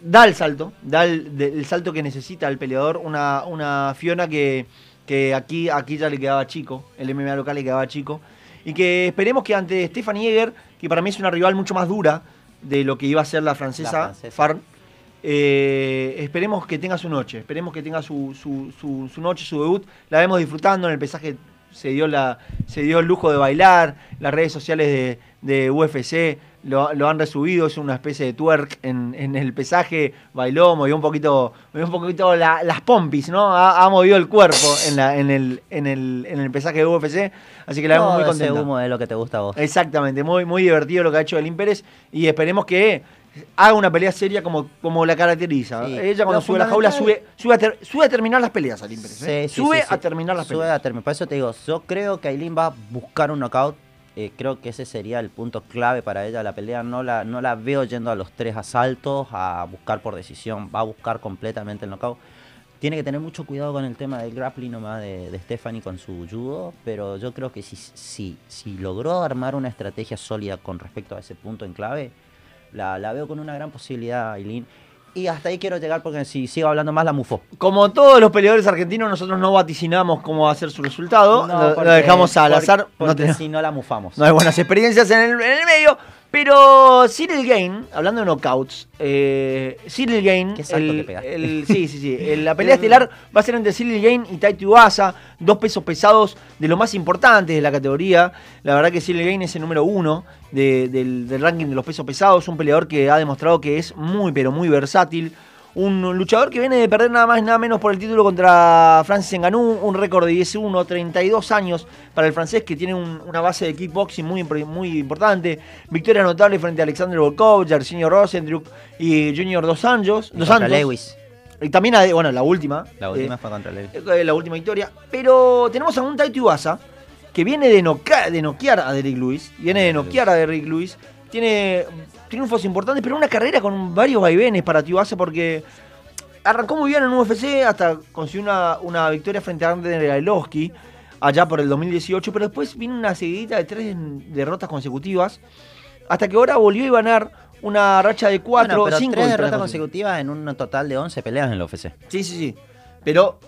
da el salto, da el, salto que necesita el peleador. Una, una Fiona que, que aquí, aquí ya le quedaba chico, el MMA local le quedaba chico. Y que esperemos que ante Stephanie Eger, que para mí es una rival mucho más dura de lo que iba a ser la francesa, La francesa. Farn, eh, esperemos que tenga su noche, esperemos que tenga su, su, su- su noche, su debut. La vemos disfrutando en el pesaje se dio, la, se dio el lujo de bailar, las redes sociales de, de UFC lo, lo, han resubido, es una especie de twerk en, en el pesaje, bailó, movió un poquito, movió un poquito la, las pompis, ¿no? Ha, ha, movido el cuerpo en, la, en, el, en, el, en el pesaje de UFC, así que la vemos muy contenta. Ese humo es lo que te gusta a vos. Exactamente, muy, muy divertido lo que ha hecho Elin Pérez y esperemos que haga una pelea seria como, como la caracteriza. Sí. Ella cuando lo sube a la jaula sube, sube, a ter, sube a terminar las peleas, Elin Pérez. ¿eh? Sí, sube a terminar las sube peleas. A terminar. Por eso te digo, yo creo que Aileen va a buscar un knockout eh, creo que ese sería el punto clave para ella la pelea. No la, no la veo yendo a los tres asaltos a buscar por decisión. Va a buscar completamente el knockout. Tiene que tener mucho cuidado con el tema del grappling nomás de, de Stephanie con su judo. Pero yo creo que si, si, si logró armar una estrategia sólida con respecto a ese punto en clave, la, la veo con una gran posibilidad, Aileen. Y hasta ahí quiero llegar porque si sigo hablando más la mufo. Como todos los peleadores argentinos, nosotros no vaticinamos cómo va a ser su resultado. No, lo, porque, lo, dejamos al porque, azar. Porque no, si no la mufamos. No hay buenas experiencias en el, en el medio. Pero Cyril Gain, hablando de knockouts, eh, Cyril Gain, Qué el, que el- sí, sí, sí, el- la pelea estelar va a ser entre Cyril Gain y Tai Tuivasa, dos pesos pesados de lo más importantes de la categoría. La verdad que Cyril Gain es el número uno de- del, del ranking de los pesos pesados, un peleador que ha demostrado que es muy, pero muy versátil. Un luchador que viene de perder nada más y nada menos por el título contra Francis Ngannou, un récord de 10-1, 32 años para el francés que tiene un- una base de kickboxing muy, muy importante. Victoria notable frente a Alexander Volkov, Jairzinho Rosendruk y Junior Dos Anjos. Dos Santos. Lewis. Y también, bueno, la última. La última eh, fue contra Lewis. eh, la última victoria. Pero tenemos a un Taito Iwasa que viene de, noca- de noquear a Derrick Lewis. Viene de noquear a Derrick Lewis. Tiene triunfos importantes, pero una carrera con varios vaivenes para Tiwasa porque arrancó muy bien en UFC hasta consiguió una, una victoria frente a Andrei Gailovsky allá por el 2018, pero después vino una seguidita de tres derrotas consecutivas hasta que ahora volvió a ganar una racha de cuatro, Bueno, cinco tres derrotas consecutivas en un total de 11 peleas en la UFC. Sí, sí, sí. Pero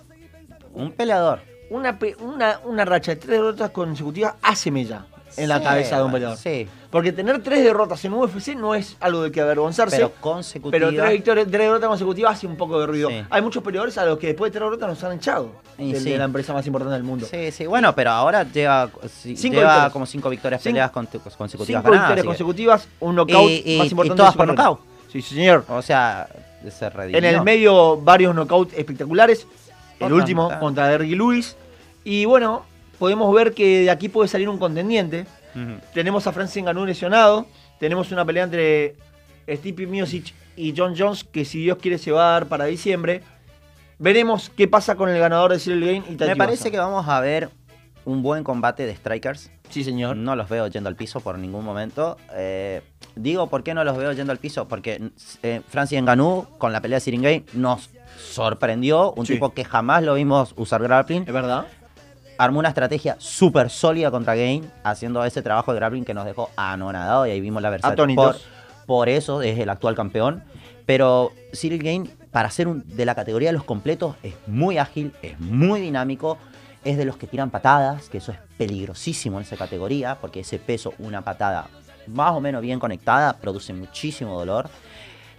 Un peleador. una, una, una racha de tres derrotas consecutivas hace mella en la cabeza de un peleador. Sí, Porque tener tres derrotas en UFC no es algo de que avergonzarse. pero Pero, consecutiva. tres, victorias, tres derrotas consecutivas hace un poco de ruido. Sí. Hay muchos peleadores a los que después de tres derrotas nos han echado sí. de la empresa más importante del mundo. Sí, sí, bueno, pero ahora lleva, sí, Cinco lleva victorias. como cinco victorias Cinco- conte- consecutivas Cinco ganadas, victorias consecutivas, un knockout Y- y- más y importante todas por nocaut. Sí, señor. O sea, se redimió. En el medio, varios knockouts espectaculares. El Otra, último contra Derrick Lewis. Y bueno, podemos ver que de aquí puede salir un contendiente. Tenemos a Francis Ngannou lesionado. Tenemos una pelea entre Stipe Miocic y John Jones que si Dios quiere se va a dar para diciembre. Veremos qué pasa con el ganador de Cyril Gain y Me parece que vamos a ver un buen combate de strikers. Sí, señor. No los veo yendo al piso por ningún momento. Eh, digo, ¿por qué no los veo yendo al piso? Porque eh, Francis Ngannou, con la pelea de Siringay, nos sorprendió. Un Sí. tipo que jamás lo vimos usar grappling. ¿Es verdad? Armó una estrategia súper sólida contra Gain, haciendo ese trabajo de grappling que nos dejó anonadados. Y ahí vimos la versatilidad. Por, eso es el actual campeón. Pero Cyril Gain, para ser un, de la categoría de los completos, es muy ágil, es muy dinámico. Es de los que tiran patadas, que eso es peligrosísimo en esa categoría, porque ese peso, una patada más o menos bien conectada, produce muchísimo dolor.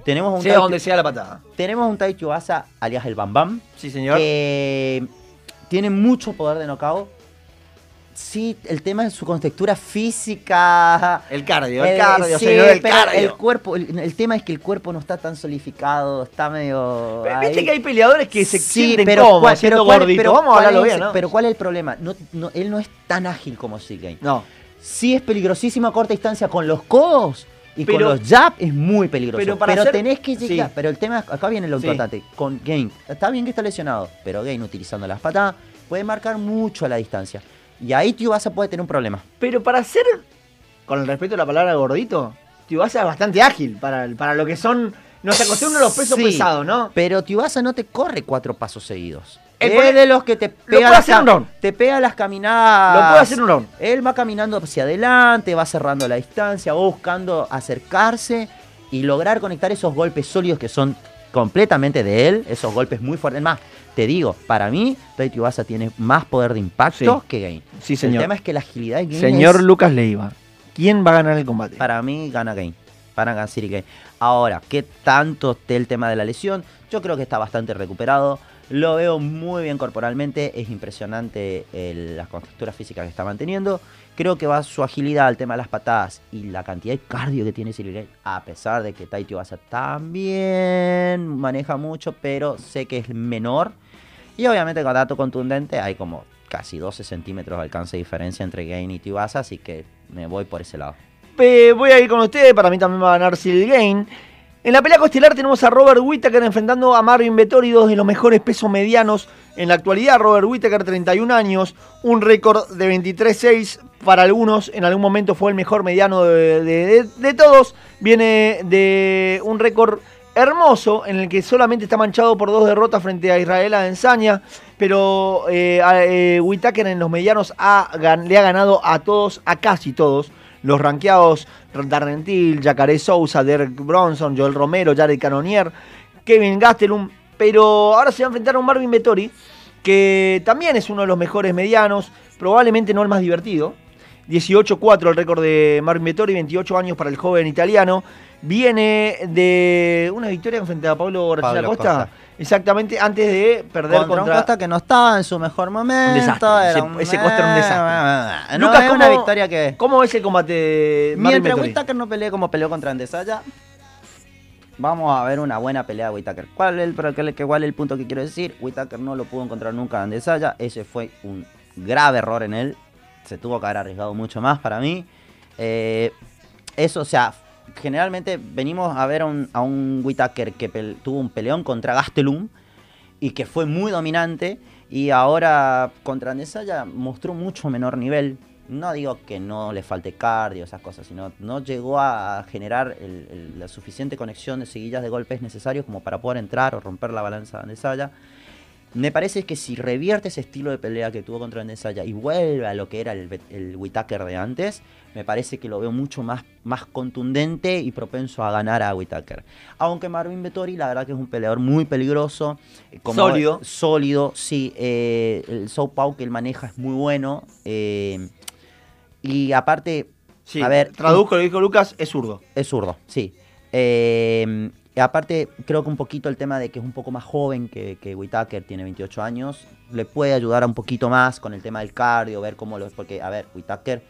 Tenemos un Sea donde sea la patada. tenemos un Tai Asa, alias el Bam Bam, Sí, señor. que tiene mucho poder de knockout. Sí, el tema es su contextura física. el cardio, el Eh, cardio, sí, señor, el cardio. el cuerpo, el, el tema es que el cuerpo no está tan solidificado, está medio. Pero. Viste que hay peleadores que se Sí, pero cómodos cuál- pero cuál- pero Vamos a hablarlo bien, ¿no? Pero ¿cuál es el problema? No, no, él no es tan ágil como Sigay. no. Sí es peligrosísimo a corta distancia con los codos y Pero- con los jab es muy peligroso. pero Pero, para hacer- tenés que llegar. sí. Pero el tema, acá viene lo Sí. importante. Con Gain, está bien que está lesionado, pero Gain utilizando las patadas puede marcar mucho a la distancia. Y ahí Tío Baza puede tener un problema. Pero para ser, con el respeto a la palabra gordito, Tibasa es bastante ágil para, para lo que son. Nos acostumbran a los pesos Sí, pesados, ¿no? Pero Tiubasa no te corre cuatro pasos seguidos. El es pone- de los que te pega, las, te pega las caminadas. Lo puede hacer un round. Él va caminando hacia adelante, va cerrando la distancia, va buscando acercarse y lograr conectar esos golpes sólidos que son completamente de él, esos golpes muy fuertes. Más, te digo, para mí, Rey Tiubasa tiene más poder de impacto Sí. que Gain. Sí, El señor. tema es que la agilidad de Gain Señor es- Lucas Leiva, ¿quién va a ganar el combate? para mí gana Gain. Para ganar Gain. Ahora, ¿qué tanto esté el tema de la lesión? Yo creo que está bastante recuperado. Lo veo muy bien corporalmente, es impresionante el- la constructura física que está manteniendo. Creo que va su agilidad al tema de las patadas y la cantidad de cardio que tiene Gane, a pesar de que Taito Basa también maneja mucho, pero sé que es menor. Y obviamente con dato contundente hay como casi 12 centímetros de alcance de diferencia entre Gain y Tibasa, así que me voy por ese lado. Eh, voy a ir con ustedes, para mí también va a ganar Cyril Gain. En la pelea costelar tenemos a Robert Whittaker enfrentando a Marvin Vettori, dos de los mejores pesos medianos en la actualidad. Robert Whittaker, 31 años, un récord de 23-6 para algunos. En algún momento fue el mejor mediano de, todos. Viene de un récord hermoso en el que solamente está manchado por dos derrotas frente a Israel. Pero eh, a- eh, Whittaker en los medianos le ha ganado a todos, a casi todos los rankeados Darren Till, Jacare Sousa, Derek Bronson, Joel Romero, Jared Cannonier, Kevin Gastelum, pero ahora se va a enfrentar a un Marvin Vettori, que también es uno de los mejores medianos, probablemente no el más divertido. 18-4 el récord de Marvin Vettori, 28 años para el joven italiano. Viene de una victoria frente a Pablo García Costa, Costa. exactamente antes de perder Contra, contra, un Costa que no estaba en su mejor momento. desastre. era Ese- un- ese Costa era un desastre. No, Lucas, es una ¿cómo- victoria que... ¿Cómo ves el combate de Mientras? Whittaker no pelee como peleó contra Andesaya, vamos a ver una buena pelea de Whittaker. ¿Cuál es el, cuál es el punto que quiero decir? Whittaker no lo pudo encontrar nunca a Andesaya. Ese fue un grave error en él. Se tuvo que haber arriesgado mucho más para mí. Eh, eso, o sea, generalmente venimos a ver a un, a un Whittaker que tuvo un peleón contra Gastelum y que fue muy dominante. Y ahora contra Andesaya mostró mucho menor nivel. No digo que no le falte cardio, esas cosas, sino no llegó a generar la suficiente conexión de seguillas de golpes necesarios como para poder entrar o romper la balanza de Andesaya. Me parece que si revierte ese estilo de pelea que tuvo contra Andesaya y vuelve a lo que era el, el Whittaker de antes, me parece que lo veo mucho más, más contundente y propenso a ganar a Whittaker. Aunque Marvin Vettori, la verdad que es un peleador muy peligroso. eh, Sólido. Sólido, sí. eh, el Southpaw que él maneja es muy bueno. eh, y aparte, Sí, a ver, traduzco lo que dijo Lucas, es zurdo. es zurdo, sí. Eh, aparte, creo que un poquito el tema de que es un poco más joven que, que Whittaker, tiene 28 años, le puede ayudar a un poquito más con el tema del cardio, ver cómo lo es. Porque, a ver, Whittaker,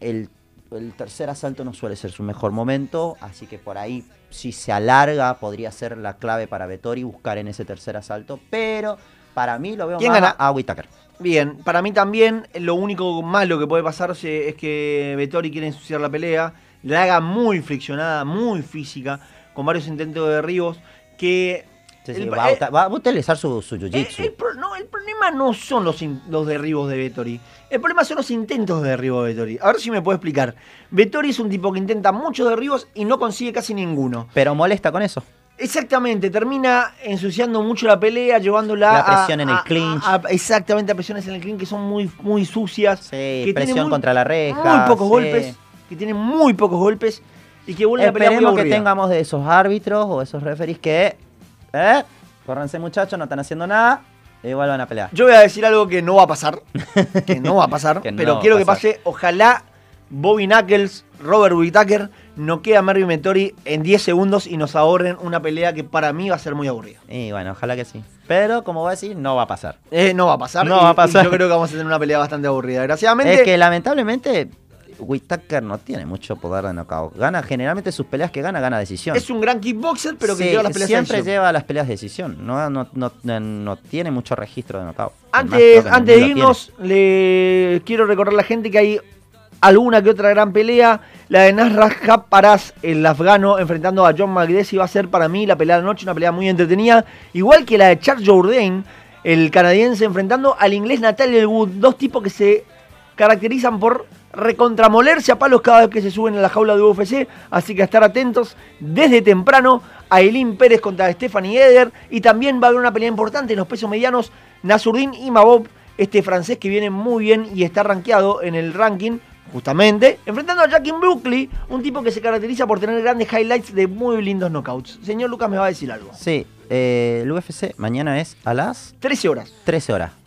el, el tercer asalto no suele ser su mejor momento, así que por ahí, si se alarga, podría ser la clave para Vettori buscar en ese tercer asalto. Pero para mí lo veo ¿Quién más gana? a Whittaker. Bien, para mí también lo único malo que puede pasarse es que Vettori quiere ensuciar la pelea, la haga muy friccionada, muy física, con varios intentos de derribos, que... Sí, sí, el- va, a, eh, va a utilizar su, su el, jiu-jitsu. el no, el problema no son los, in- los derribos de Vettori. El problema son los intentos de derribo de Vettori. A ver si me puedo explicar. Vettori es un tipo que intenta muchos derribos y no consigue casi ninguno. Pero molesta con eso. Exactamente, termina ensuciando mucho la pelea, llevándola La a- presión en el a- clinch. a- a- exactamente, a presiones en el clinch que son muy, muy sucias. Sí, que tiene presión muy- contra la reja. Muy pocos sí. golpes, que tienen muy pocos golpes y que a muy Esperemos que aburrida. tengamos de esos árbitros o esos referees que, eh, córranse muchachos, no están haciendo nada y vuelvan a pelear. Yo voy a decir algo que no va a pasar, que no va a pasar, Que no pero a quiero que pase, ojalá Bobby Knuckles, Robert Whittaker, no queda Marvin Vettori en 10 segundos y nos ahorren una pelea que para mí va a ser muy aburrida. Y bueno, ojalá que sí. Pero como voy a decir, no va a pasar. Eh, no va a pasar. No y- va a pasar. yo creo que vamos a tener una pelea bastante aburrida. Desgraciadamente. Es que lamentablemente Whittaker no tiene mucho poder de knockout. Gana generalmente sus peleas que gana, gana decisión. Es un gran kickboxer, pero que Sí, lleva las peleas siempre lleva las peleas de decisión. No, no, no, no- no tiene mucho registro de knockout. Antes, antes de irnos, le quiero recordar a la gente que hay alguna que otra gran pelea. La de Nasrat Paraz, el afgano, enfrentando a John McDessie, va a ser para mí la pelea de la noche, una pelea muy entretenida. Igual que la de Charles Jourdain, el enfrentando al inglés Natalia Wood. Dos tipos que se caracterizan por recontramolerse a palos cada vez que se suben a la jaula de UFC. Así que a estar atentos desde temprano a Elín Pérez contra Stephanie Eder. Y también va a haber una pelea importante en los pesos medianos. Nasurdin y Mabov, este francés que viene muy bien y está rankeado en el ranking. Justamente, enfrentando a Jackie Brooklyn, un tipo que se caracteriza por tener grandes highlights de muy lindos knockouts. Señor Lucas me va a decir algo. Sí, eh, el UFC mañana es a las 13 horas. 13 horas.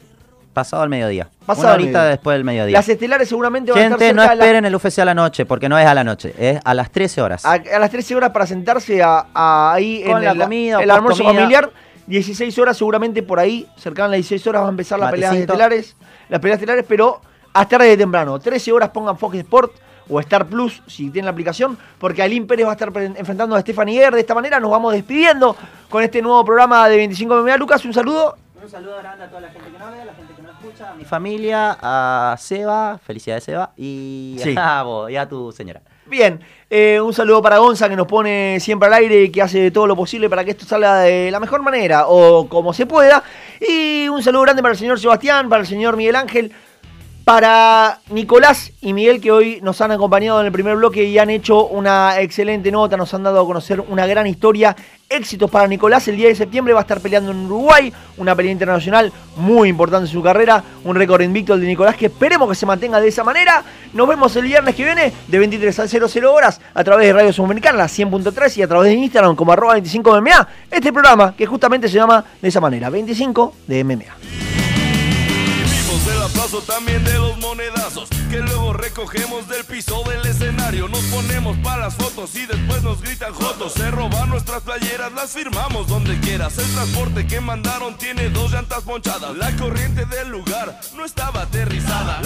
Pasado al mediodía. Pasado Una horita mediodía. después del mediodía. Las estelares seguramente van a estar Gente, no cerca de la- esperen el UFC a la noche, porque no es a la noche, es a las 13 horas. a, a las 13 horas para sentarse a, a- ahí Con en la el, comida el almuerzo post-comida. familiar 16 horas, seguramente por ahí, cercana a las 16 horas, va a empezar las peleas estelares. Las peleas estelares, pero hasta tarde de temprano. 13 horas pongan Fox Sport o Star Plus si tienen la aplicación, porque Alín Pérez va a estar enfrentando a Stephanie Guerre. De esta manera nos vamos despidiendo con este nuevo programa de 25 MMA. Lucas, un saludo. Un saludo grande a toda la gente que no ve, a la gente que escucha, a mi familia, a Seba, felicidades Seba, y Sí. a vos, y a tu señora. Bien, eh, un saludo para Gonza que nos pone siempre al aire y que hace todo lo posible para que esto salga de la mejor manera o como se pueda. Y un saludo grande para el señor Sebastián, para el señor Miguel Ángel, para Nicolás y Miguel que hoy nos han acompañado en el primer bloque y han hecho una excelente nota, nos han dado a conocer una gran historia. Éxitos para Nicolás, el 10 de septiembre va a estar peleando en Uruguay, una pelea internacional muy importante en su carrera, un récord invicto el de Nicolás que esperemos que se mantenga de esa manera. Nos vemos el viernes que viene de 23 a 00 horas a través de Radio Sudamericana, la 100.3 y a través de Instagram como arroba 25MMA. Este programa que justamente se llama de esa manera, 25 de MMA. Aplauso también de los monedazos que luego recogemos del piso del escenario. Nos ponemos para las fotos y después nos gritan jotos. Se roban nuestras playeras, las firmamos donde quieras. El transporte que mandaron tiene dos llantas ponchadas. La corriente del lugar no estaba aterrizada.